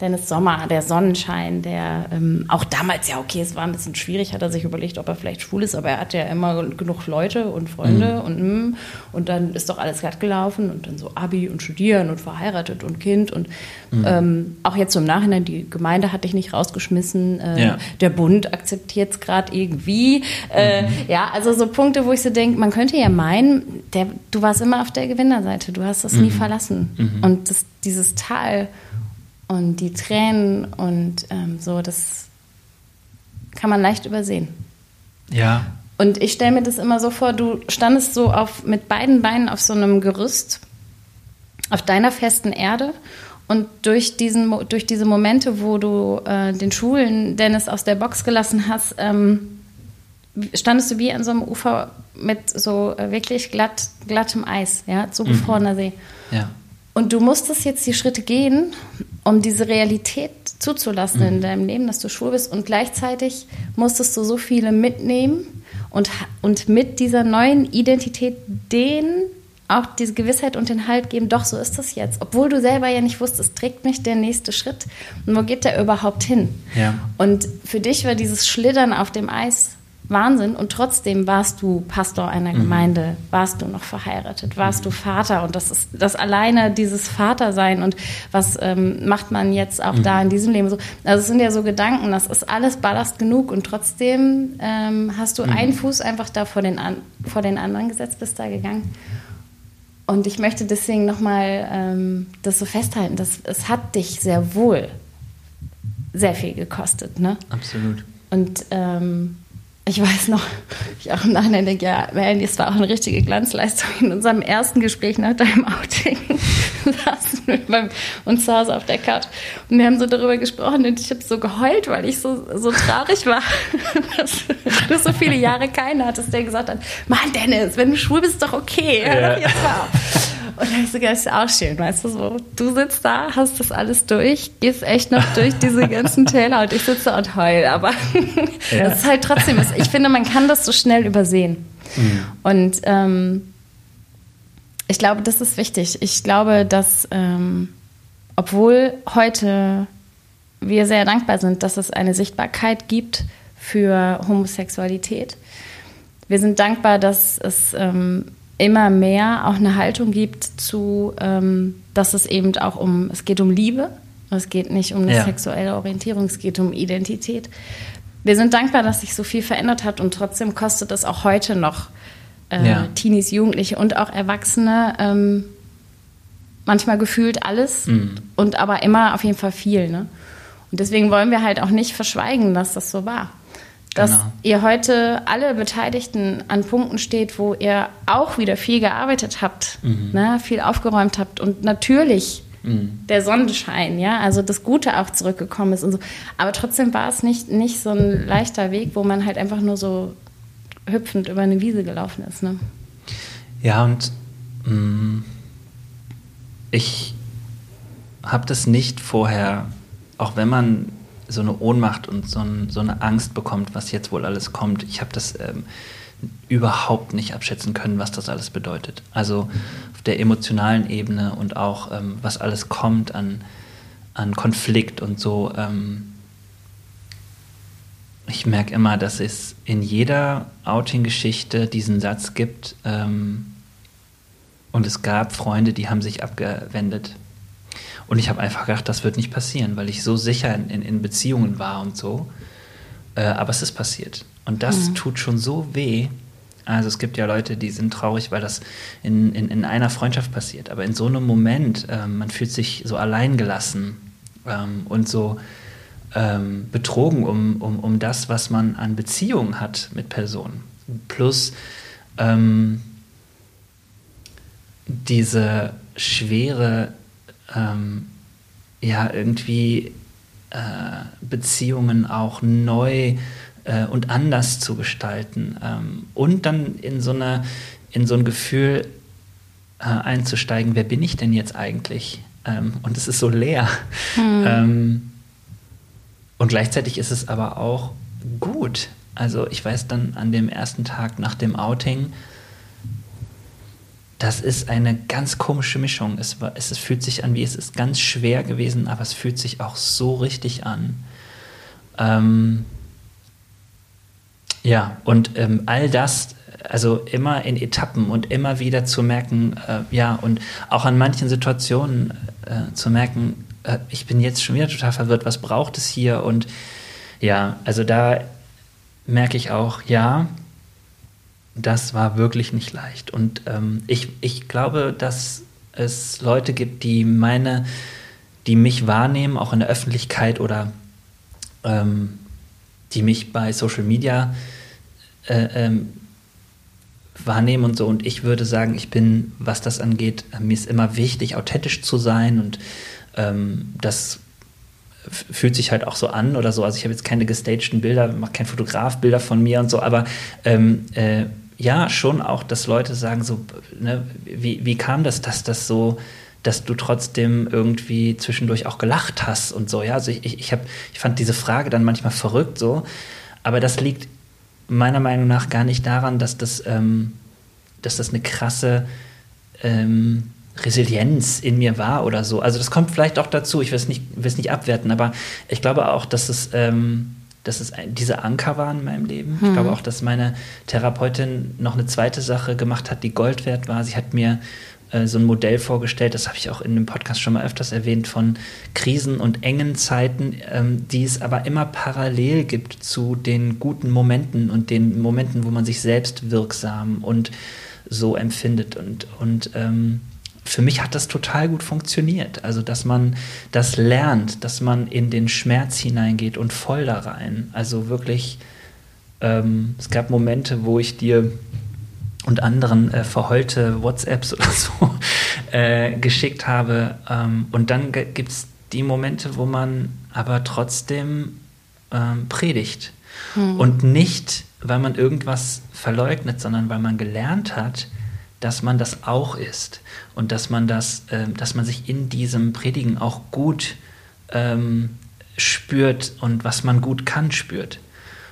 Dennis Sommer, der Sonnenschein, der ähm, auch damals, ja, okay, es war ein bisschen schwierig, hat er sich überlegt, ob er vielleicht schwul ist, aber er hat ja immer genug Leute und Freunde mhm. und mm, und dann ist doch alles glatt gelaufen und dann so Abi und Studieren und verheiratet und Kind und mhm. ähm, auch jetzt so im Nachhinein, die Gemeinde hat dich nicht rausgeschmissen, äh, ja. der Bund akzeptiert es gerade irgendwie. Äh, mhm. Ja, also so Punkte, wo ich so denke, man könnte ja meinen, der, du warst immer auf der Gewinnerseite, du hast das nie mhm. verlassen. Mhm. Und das, dieses Tal, und die Tränen und ähm, so, das kann man leicht übersehen. Ja, Und ich stelle mir das immer so vor, du standest so auf, mit beiden Beinen auf so einem Gerüst, auf deiner festen Erde und durch, diesen, durch diese Momente, wo du äh, den Schulen Dennis aus der Box gelassen hast, ähm, standest du wie an so einem Ufer mit so äh, wirklich glatt, glattem Eis, ja, zugefrorener mhm. See. Ja. Und du musstest jetzt die Schritte gehen, um diese Realität zuzulassen mhm. in deinem Leben, dass du schwul bist. Und gleichzeitig musstest du so viele mitnehmen und, und mit dieser neuen Identität denen auch diese Gewissheit und den Halt geben, doch, so ist das jetzt. Obwohl du selber ja nicht wusstest, trägt mich der nächste Schritt und wo geht der überhaupt hin? Ja. Und für dich war dieses Schlittern auf dem Eis Wahnsinn. Und trotzdem warst du Pastor einer mhm. Gemeinde, warst du noch verheiratet, warst mhm. du Vater. Und das ist das alleine dieses Vatersein und was ähm, macht man jetzt auch mhm. da in diesem Leben so. Also es sind ja so Gedanken, das ist alles Ballast genug und trotzdem ähm, hast du einen mhm. Fuß einfach da vor den, an, vor den anderen gesetzt, bist da gegangen. Und ich möchte deswegen nochmal ähm, das so festhalten, dass es hat dich sehr wohl sehr viel gekostet. Ne? Absolut. Und ähm, ich weiß noch, ich auch im Nachhinein denke, ja, Melanie, es war auch eine richtige Glanzleistung. In unserem ersten Gespräch nach deinem Outing saßen wir bei uns zu Hause auf der Couch und wir haben so darüber gesprochen und ich habe so geheult, weil ich so, so traurig war, dass du so viele Jahre keinen hattest, der gesagt hat, Mann, Dennis, wenn du schwul bist, ist doch okay. Ja. jetzt auf. Und dann habe ich so gedacht, ist auch schön, weißt du, so, du sitzt da, hast das alles durch, gehst echt noch durch diese ganzen Täler und ich sitze und heul, aber ja. das ist halt trotzdem, ich finde, man kann das so schnell übersehen. Mhm. Und ähm, ich glaube, das ist wichtig. Ich glaube, dass, ähm, obwohl heute wir sehr dankbar sind, dass es eine Sichtbarkeit gibt für Homosexualität, wir sind dankbar, dass es ähm, immer mehr auch eine Haltung gibt zu, ähm, dass es eben auch um, es geht um Liebe, es geht nicht um eine ja. sexuelle Orientierung, es geht um Identität. Wir sind dankbar, dass sich so viel verändert hat und trotzdem kostet es auch heute noch äh, ja. Teenies, Jugendliche und auch Erwachsene ähm, manchmal gefühlt alles mhm. und aber immer auf jeden Fall viel. Ne? Und deswegen wollen wir halt auch nicht verschweigen, dass das so war dass genau. ihr heute alle Beteiligten an Punkten steht, wo ihr auch wieder viel gearbeitet habt, mhm. ne, viel aufgeräumt habt und natürlich mhm. der Sonnenschein, ja, also das Gute auch zurückgekommen ist und so. Aber trotzdem war es nicht, nicht so ein leichter Weg, wo man halt einfach nur so hüpfend über eine Wiese gelaufen ist. Ne? Ja, und mh, mm, ich habe das nicht vorher, auch wenn man so eine Ohnmacht und so, ein, so, eine Angst bekommt, was jetzt wohl alles kommt. Ich habe das ähm, überhaupt nicht abschätzen können, was das alles bedeutet. Also auf der emotionalen Ebene und auch ähm, was alles kommt an, an Konflikt und so. Ähm, ich merke immer, dass es in jeder Outing-Geschichte diesen Satz gibt. Ähm, und es gab Freunde, die haben sich abgewendet und ich habe einfach gedacht, das wird nicht passieren, weil ich so sicher in, in, in Beziehungen war und so. Äh, aber es ist passiert. Und das mhm. tut schon so weh. Also es gibt ja Leute, die sind traurig, weil das in, in, in einer Freundschaft passiert. Aber in so einem Moment, ähm, man fühlt sich so alleingelassen ähm, und so ähm, betrogen um, um, um das, was man an Beziehungen hat mit Personen. Plus ähm, diese schwere ähm, ja irgendwie äh, Beziehungen auch neu äh, und anders zu gestalten ähm, und dann in so eine in so ein Gefühl äh, einzusteigen, wer bin ich denn jetzt eigentlich? Ähm, und es ist so leer. Hm. und gleichzeitig ist es aber auch gut. Also ich weiß dann an dem ersten Tag nach dem Outing, das ist eine ganz komische Mischung. Es, es, es, fühlt sich an, wie es ist ganz schwer gewesen, aber es fühlt sich auch so richtig an. Ähm, ja, und ähm, all das, also immer in Etappen und immer wieder zu merken, äh, ja, und auch an manchen Situationen äh, zu merken, äh, ich bin jetzt schon wieder total verwirrt, was braucht es hier? Und ja, also da merke ich auch, ja, das war wirklich nicht leicht. Und ähm, ich, ich glaube, dass es Leute gibt, die meine, die mich wahrnehmen, auch in der Öffentlichkeit oder ähm, die mich bei Social Media äh, ähm, wahrnehmen und so. Und ich würde sagen, ich bin, was das angeht, äh, mir ist immer wichtig, authentisch zu sein und ähm, das fühlt sich halt auch so an oder so. Also ich habe jetzt keine gestagten Bilder, mache kein Fotograf Bilder von mir und so, aber ähm, äh, ja, schon auch, dass Leute sagen so, ne, wie, wie kam das, dass das so, dass du trotzdem irgendwie zwischendurch auch gelacht hast und so, ja. Also ich, ich, hab, ich fand diese Frage dann manchmal verrückt so, aber das liegt meiner Meinung nach gar nicht daran, dass das, ähm, dass das eine krasse ähm, Resilienz in mir war oder so. Also das kommt vielleicht auch dazu, ich will es nicht, nicht abwerten, aber ich glaube auch, dass es, ähm, dass es diese Anker waren in meinem Leben. Hm. Ich glaube auch, dass meine Therapeutin noch eine zweite Sache gemacht hat, die Gold wert war. Sie hat mir äh, so ein Modell vorgestellt, das habe ich auch in dem Podcast schon mal öfters erwähnt, von Krisen und engen Zeiten, ähm, die es aber immer parallel gibt zu den guten Momenten und den Momenten, wo man sich selbst wirksam und so empfindet. Und, und ähm, für mich hat das total gut funktioniert. Also, dass man das lernt, dass man in den Schmerz hineingeht und voll da rein. Also wirklich, ähm, es gab Momente, wo ich dir und anderen äh, verheulte WhatsApps oder so äh, geschickt habe. Ähm, und dann gibt es die Momente, wo man aber trotzdem ähm, predigt. Hm. Und nicht, weil man irgendwas verleugnet, sondern weil man gelernt hat, dass man das auch ist und dass man das, äh, dass man sich in diesem Predigen auch gut ähm, spürt und was man gut kann, spürt.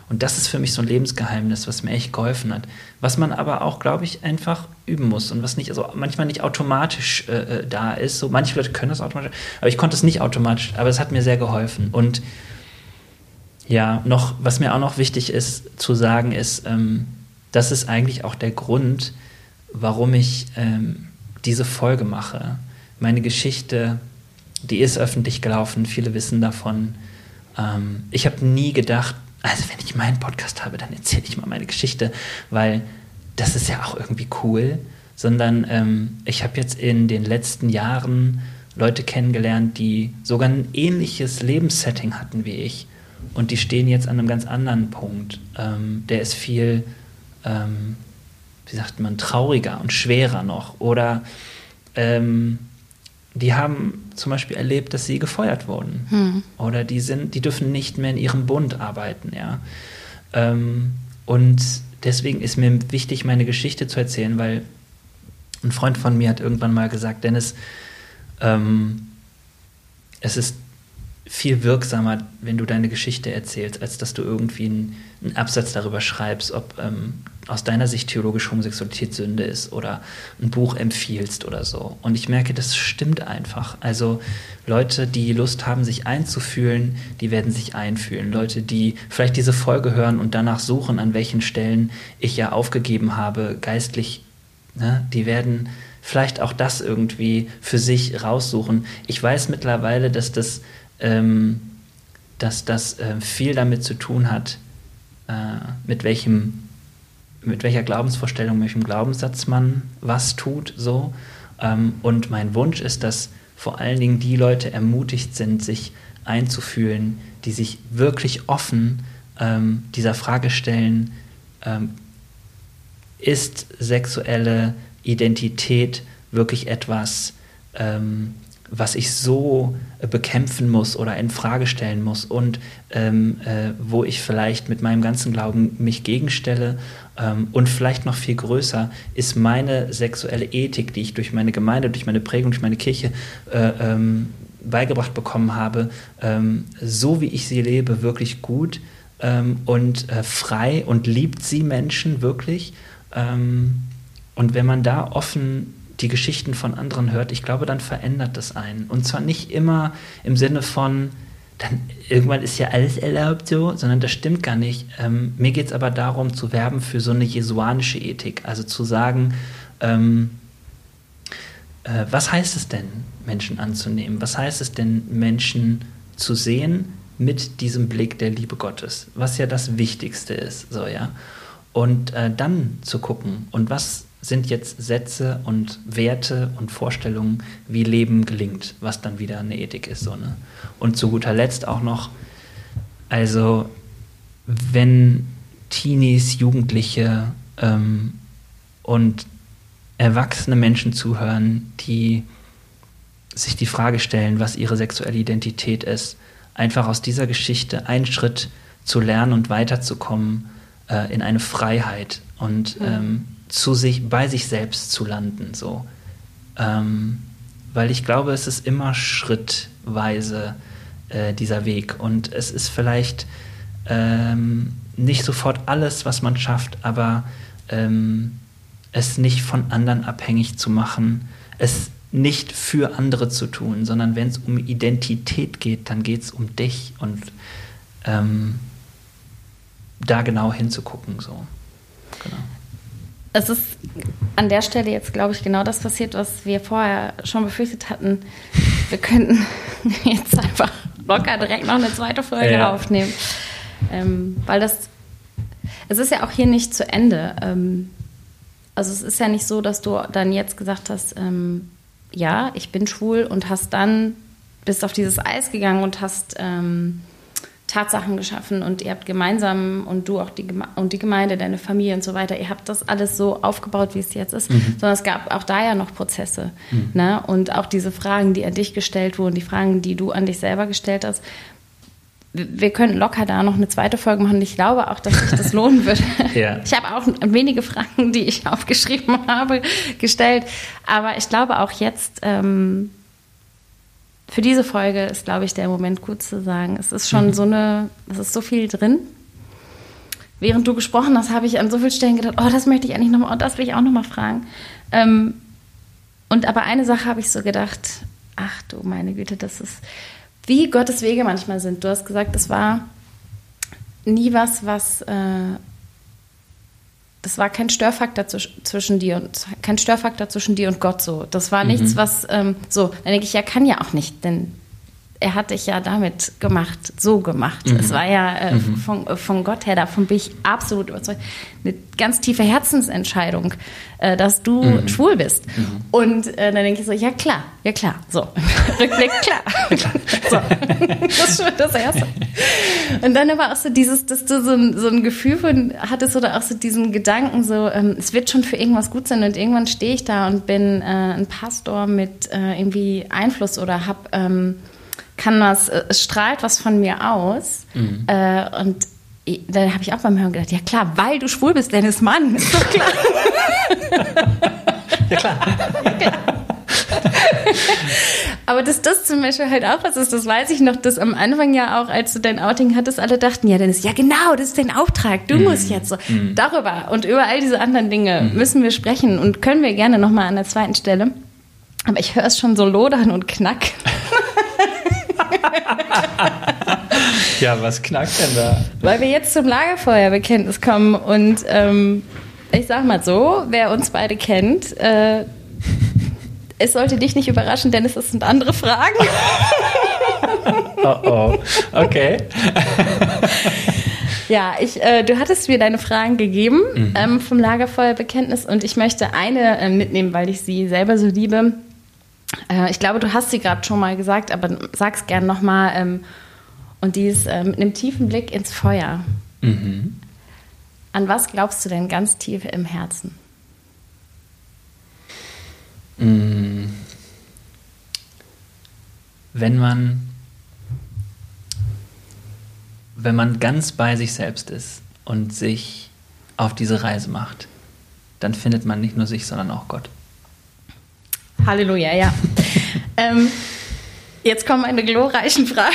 Und das ist für mich so ein Lebensgeheimnis, was mir echt geholfen hat. Was man aber auch, glaube ich, einfach üben muss und was nicht, also manchmal nicht automatisch äh, äh, da ist. So manche Leute können das automatisch, aber ich konnte es nicht automatisch. Aber es hat mir sehr geholfen. Und ja, noch, was mir auch noch wichtig ist zu sagen, ist, ähm, das ist eigentlich auch der Grund, warum ich ähm, diese Folge mache. Meine Geschichte, die ist öffentlich gelaufen, viele wissen davon. Ähm, ich habe nie gedacht, also wenn ich meinen Podcast habe, dann erzähle ich mal meine Geschichte, weil das ist ja auch irgendwie cool, sondern ähm, ich habe jetzt in den letzten Jahren Leute kennengelernt, die sogar ein ähnliches Lebenssetting hatten wie ich und die stehen jetzt an einem ganz anderen Punkt. Ähm, der ist viel, ähm, wie sagt man, trauriger und schwerer noch oder ähm, die haben zum Beispiel erlebt, dass sie gefeuert wurden. Hm. Oder die sind, die dürfen nicht mehr in ihrem Bund arbeiten, ja. Ähm, und deswegen ist mir wichtig, meine Geschichte zu erzählen, weil ein Freund von mir hat irgendwann mal gesagt, Dennis, ähm, es ist viel wirksamer, wenn du deine Geschichte erzählst, als dass du irgendwie einen, einen Absatz darüber schreibst, ob ähm, aus deiner Sicht theologisch Homosexualität Sünde ist oder ein Buch empfiehlst oder so. Und ich merke, das stimmt einfach. Also Leute, die Lust haben, sich einzufühlen, die werden sich einfühlen. Leute, die vielleicht diese Folge hören und danach suchen, an welchen Stellen ich ja aufgegeben habe, geistlich, ne, die werden vielleicht auch das irgendwie für sich raussuchen. Ich weiß mittlerweile, dass das ähm, dass das äh, viel damit zu tun hat, äh, mit welchem mit welcher Glaubensvorstellung, welchem Glaubenssatz man was tut, so. Ähm, und mein Wunsch ist, dass vor allen Dingen die Leute ermutigt sind, sich einzufühlen, die sich wirklich offen ähm, dieser Frage stellen, ähm, ist sexuelle Identität wirklich etwas, ähm, was ich so äh, bekämpfen muss oder in Frage stellen muss und ähm, äh, wo ich vielleicht mit meinem ganzen Glauben mich gegenstelle und vielleicht noch viel größer ist meine sexuelle Ethik, die ich durch meine Gemeinde, durch meine Prägung, durch meine Kirche äh, ähm, beigebracht bekommen habe, ähm, so wie ich sie lebe, wirklich gut ähm, und äh, frei und liebt sie Menschen wirklich. Ähm, und wenn man da offen die Geschichten von anderen hört, ich glaube, dann verändert das einen. Und zwar nicht immer im Sinne von, dann irgendwann ist ja alles erlaubt so, sondern das stimmt gar nicht. Ähm, mir geht es aber darum, zu werben für so eine jesuanische Ethik. Also zu sagen, ähm, äh, was heißt es denn, Menschen anzunehmen? Was heißt es denn, Menschen zu sehen mit diesem Blick der Liebe Gottes? Was ja das Wichtigste ist, so ja. Und äh, dann zu gucken, und was sind jetzt Sätze und Werte und Vorstellungen, wie Leben gelingt, was dann wieder eine Ethik ist. So, ne? Und zu guter Letzt auch noch, also wenn Teenies, Jugendliche ähm, und erwachsene Menschen zuhören, die sich die Frage stellen, was ihre sexuelle Identität ist, einfach aus dieser Geschichte einen Schritt zu lernen und weiterzukommen äh, in eine Freiheit und mhm. ähm, zu sich, bei sich selbst zu landen. So. Ähm, weil ich glaube, es ist immer schrittweise äh, dieser Weg und es ist vielleicht ähm, nicht sofort alles, was man schafft, aber ähm, es nicht von anderen abhängig zu machen, es nicht für andere zu tun, sondern wenn es um Identität geht, dann geht es um dich und ähm, da genau hinzugucken. So. Es ist an der Stelle jetzt, glaube ich, genau das passiert, was wir vorher schon befürchtet hatten. Wir könnten jetzt einfach locker direkt noch eine zweite Folge ja. aufnehmen. Ähm, weil das, es ist ja auch hier nicht zu Ende. Ähm, also es ist ja nicht so, dass du dann jetzt gesagt hast, ähm, ja, ich bin schwul und hast dann bist auf dieses Eis gegangen und hast ähm, Tatsachen geschaffen und ihr habt gemeinsam und du auch die, und die Gemeinde, deine Familie und so weiter, ihr habt das alles so aufgebaut, wie es jetzt ist, mhm. sondern es gab auch da ja noch Prozesse. Mhm. Ne? Und auch diese Fragen, die an dich gestellt wurden, die Fragen, die du an dich selber gestellt hast, wir könnten locker da noch eine zweite Folge machen. Ich glaube auch, dass sich das lohnen würde. ja. Ich habe auch wenige Fragen, die ich aufgeschrieben habe, gestellt. Aber ich glaube auch jetzt, ähm, für diese Folge ist, glaube ich, der Moment gut zu sagen. Es ist schon mhm. so eine, es ist so viel drin. Während du gesprochen hast, habe ich an so vielen Stellen gedacht, oh, das möchte ich eigentlich nochmal, oh, das will ich auch nochmal fragen. Ähm, und aber eine Sache habe ich so gedacht, ach du meine Güte, das ist, wie Gottes Wege manchmal sind. Du hast gesagt, das war nie was, was äh, das war kein Störfaktor zwischen dir und kein Störfaktor zwischen dir und Gott so. Das war nichts, mhm. was ähm, so. Dann denke ich, ja, kann ja auch nicht, denn er hat dich ja damit gemacht, so gemacht. Mhm. Es war ja äh, mhm. von, von Gott her, davon bin ich absolut überzeugt, eine ganz tiefe Herzensentscheidung, äh, dass du mhm. schwul bist. Mhm. Und äh, dann denke ich so, ja klar, ja klar, so. Rückblick, klar. so. Das ist schon das Erste. Und dann aber auch so dieses, dass du so ein, so ein Gefühl von hattest oder auch so diesen Gedanken so, ähm, es wird schon für irgendwas gut sein und irgendwann stehe ich da und bin äh, ein Pastor mit äh, irgendwie Einfluss oder hab ähm, kann was, äh, es strahlt was von mir aus. Mhm. Äh, und da habe ich auch beim Hören gedacht, ja klar, weil du schwul bist, Dennis Mann, ist doch klar. ja klar. Ja. Aber dass das zum Beispiel halt auch was ist, das weiß ich noch, dass am Anfang ja auch, als du dein Outing hattest, alle dachten, ja, Dennis, ja genau, das ist dein Auftrag, du mm. musst jetzt so. Mm. Darüber und über all diese anderen Dinge mm. müssen wir sprechen und können wir gerne nochmal an der zweiten Stelle. Aber ich höre es schon so lodern und knack. ja, was knackt denn da? Weil wir jetzt zum Lagerfeuerbekenntnis kommen und ähm, ich sag mal so, wer uns beide kennt, äh, es sollte dich nicht überraschen, denn es sind andere Fragen. oh oh, okay. Ja, ich, äh, du hattest mir deine Fragen gegeben mhm. ähm, vom Lagerfeuerbekenntnis und ich möchte eine äh, mitnehmen, weil ich sie selber so liebe. Äh, ich glaube, du hast sie gerade schon mal gesagt, aber sag's gern nochmal. Ähm, und die ist äh, mit einem tiefen Blick ins Feuer. Mhm. An was glaubst du denn ganz tief im Herzen? Mm. Wenn man, wenn man ganz bei sich selbst ist und sich auf diese Reise macht, dann findet man nicht nur sich, sondern auch Gott. Halleluja, ja. ähm, jetzt kommen meine glorreichen Fragen.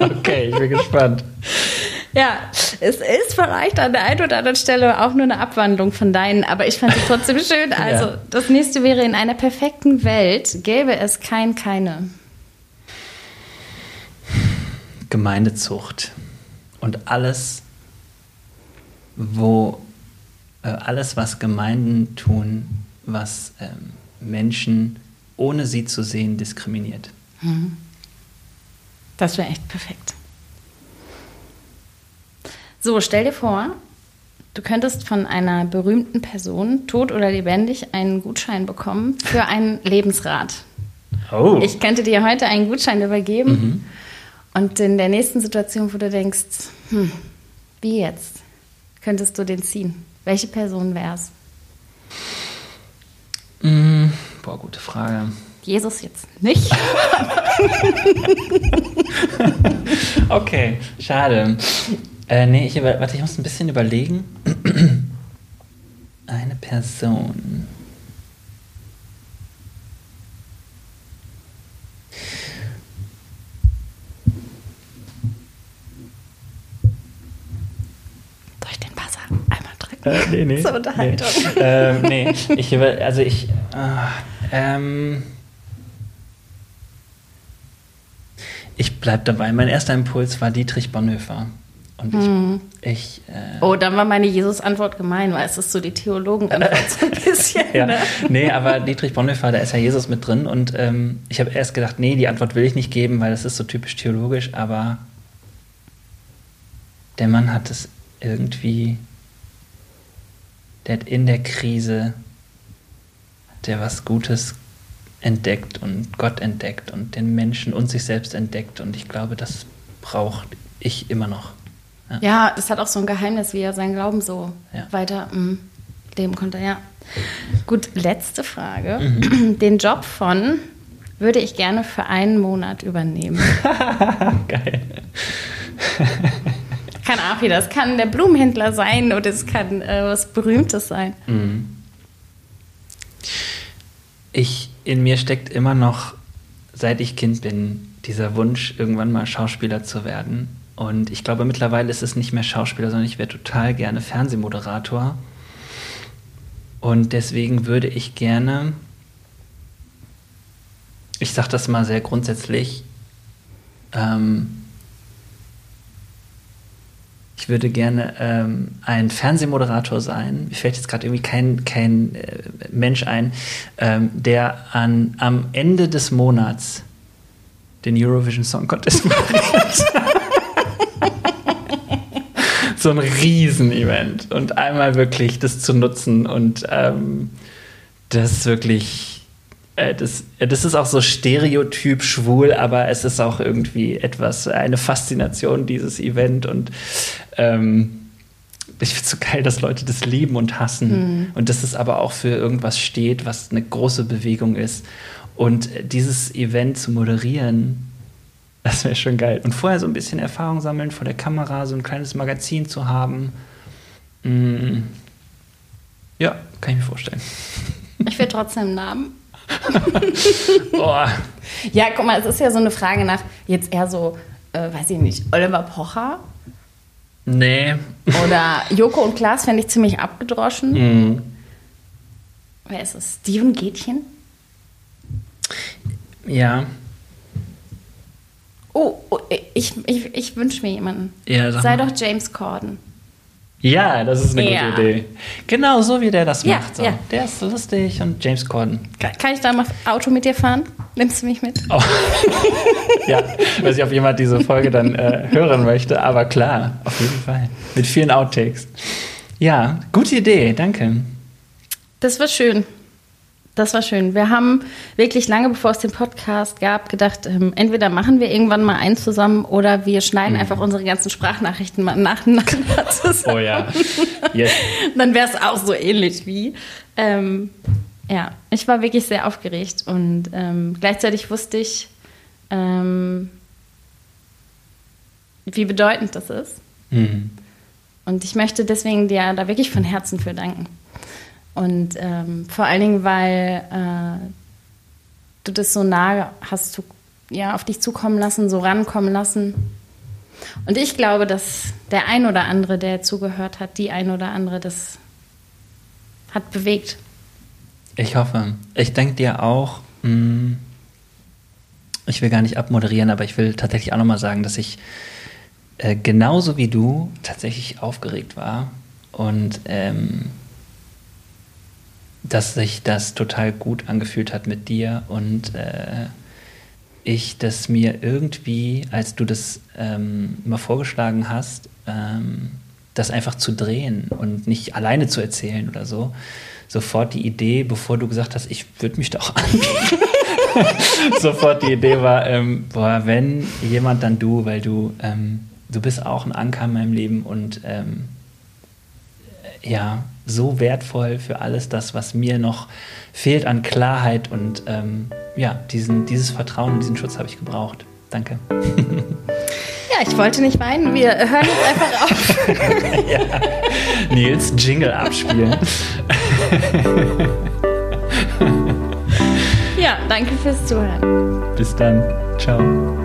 okay, ich bin gespannt. Ja, es ist vielleicht an der einen oder anderen Stelle auch nur eine Abwandlung von deinen, aber ich fand es trotzdem schön. Also, ja. das nächste wäre: In einer perfekten Welt gäbe es kein, keine. Gemeindezucht. Und alles, wo, äh, alles, was Gemeinden tun, was ähm, Menschen, ohne sie zu sehen, diskriminiert. Mhm. Das wäre echt perfekt. So, stell dir vor, du könntest von einer berühmten Person, tot oder lebendig, einen Gutschein bekommen für einen Lebensrat. Oh. Ich könnte dir heute einen Gutschein übergeben mhm. und in der nächsten Situation, wo du denkst, hm, wie jetzt? könntest du den ziehen? Welche Person wär's? Mm, boah, gute Frage. Jesus jetzt nicht. okay, schade. Äh, nee, ich, warte, ich muss ein bisschen überlegen. Eine Person. Soll ich den Buzzer einmal drücken? Äh, nee, nee. Zur Unterhaltung. Nee, ähm, nee. ich über, also ich. ah, ähm, ich bleib dabei. Mein erster Impuls war Dietrich Bonhoeffer. Und ich. ich äh, Oh, dann war meine Jesus-Antwort gemein, weil es ist so die Theologen-Antwort so ein bisschen. ja, ne? nee, aber Dietrich Bonhoeffer, da ist ja Jesus mit drin. Und ähm, ich habe erst gedacht, nee, die Antwort will ich nicht geben, weil das ist so typisch theologisch. Aber der Mann hat es irgendwie. Der hat in der Krise hat der was Gutes entdeckt und Gott entdeckt und den Menschen und sich selbst entdeckt. Und ich glaube, das brauche ich immer noch. Ja, das hat auch so ein Geheimnis, wie er seinen Glauben so Ja. weiter mm, leben konnte. Ja. Gut, letzte Frage. Mhm. Den Job von würde ich gerne für einen Monat übernehmen. Geil. Kann auch wieder. Es kann der Blumenhändler sein oder es kann äh, was Berühmtes sein. Mhm. Ich, in mir steckt immer noch, seit ich Kind bin, dieser Wunsch, irgendwann mal Schauspieler zu werden. Und ich glaube, mittlerweile ist es nicht mehr Schauspieler, sondern ich wäre total gerne Fernsehmoderator. Und deswegen würde ich gerne, ich sage das mal sehr grundsätzlich, ähm, ich würde gerne ähm, ein Fernsehmoderator sein. Mir fällt jetzt gerade irgendwie kein, kein äh, Mensch ein, ähm, der an, am Ende des Monats den Eurovision Song Contest moderiert. so ein Riesenevent. Und einmal wirklich das zu nutzen und ähm, das wirklich. Äh, Das, äh, das ist auch so stereotyp schwul, aber es ist auch irgendwie etwas, eine Faszination, dieses Event. Und ähm, ich finde es so geil, dass Leute das lieben und hassen. Und dass es aber auch für irgendwas steht, was eine große Bewegung ist. Und äh, dieses Event zu moderieren, das wäre schon geil. Und vorher so ein bisschen Erfahrung sammeln vor der Kamera, so ein kleines Magazin zu haben. Mm. Ja, kann ich mir vorstellen. Ich will trotzdem einen Namen. Ja, guck mal, es ist ja so eine Frage nach jetzt eher so, äh, weiß ich nicht, Oliver Pocher Nee. oder Joko und Klaas fände ich ziemlich abgedroschen. Mm. Wer ist es? Steven Gätchen? Ja. Oh, oh ich, ich, ich wünsche mir jemanden. Ja, Sei doch James Corden. Ja, das ist eine Ja. gute Idee. Genau so, wie der das Ja, macht. So. ja. Der ist lustig und James Corden. Kann, kann ich da mal Auto mit dir fahren? Nimmst du mich mit? Oh. ja, weiß nicht, ob jemand diese Folge dann äh, hören möchte, aber klar, auf jeden Fall. Mit vielen Outtakes. Ja, gute Idee, danke. Das war schön. Das war schön. Wir haben wirklich lange, bevor es den Podcast gab, gedacht, ähm, entweder machen wir irgendwann mal einen zusammen oder wir schneiden einfach unsere ganzen Sprachnachrichten mal nacheinander zusammen. Oh ja. Yes. Dann wäre es auch so ähnlich wie. Ähm, ja, ich war wirklich sehr aufgeregt und ähm, gleichzeitig wusste ich, ähm, wie bedeutend das ist. Mhm. Und ich möchte deswegen dir da wirklich von Herzen für danken. Und ähm, vor allen Dingen, weil äh, du das so nah hast zu, ja, auf dich zukommen lassen, so rankommen lassen. Und ich glaube, dass der ein oder andere, der zugehört hat, die ein oder andere, das hat bewegt. Ich hoffe. Ich denke dir auch, mh, ich will gar nicht abmoderieren, aber ich will tatsächlich auch nochmal sagen, dass ich äh, genauso wie du tatsächlich aufgeregt war und ähm, dass sich das total gut angefühlt hat mit dir und äh, ich das mir irgendwie, als du das ähm, mal vorgeschlagen hast, ähm, das einfach zu drehen und nicht alleine zu erzählen oder so, sofort die Idee, bevor du gesagt hast, ich würde mich da auch angeben, sofort die Idee war, ähm, boah, wenn jemand, dann du, weil du, ähm, du bist auch ein Anker in meinem Leben und ähm, ja so wertvoll für alles das, was mir noch fehlt an Klarheit und ähm, ja, diesen, dieses Vertrauen und diesen Schutz habe ich gebraucht. Danke. Ja, ich wollte nicht weinen. Wir hören jetzt einfach auf. ja. Nils, Jingle abspielen. ja, danke fürs Zuhören. Bis dann. Ciao.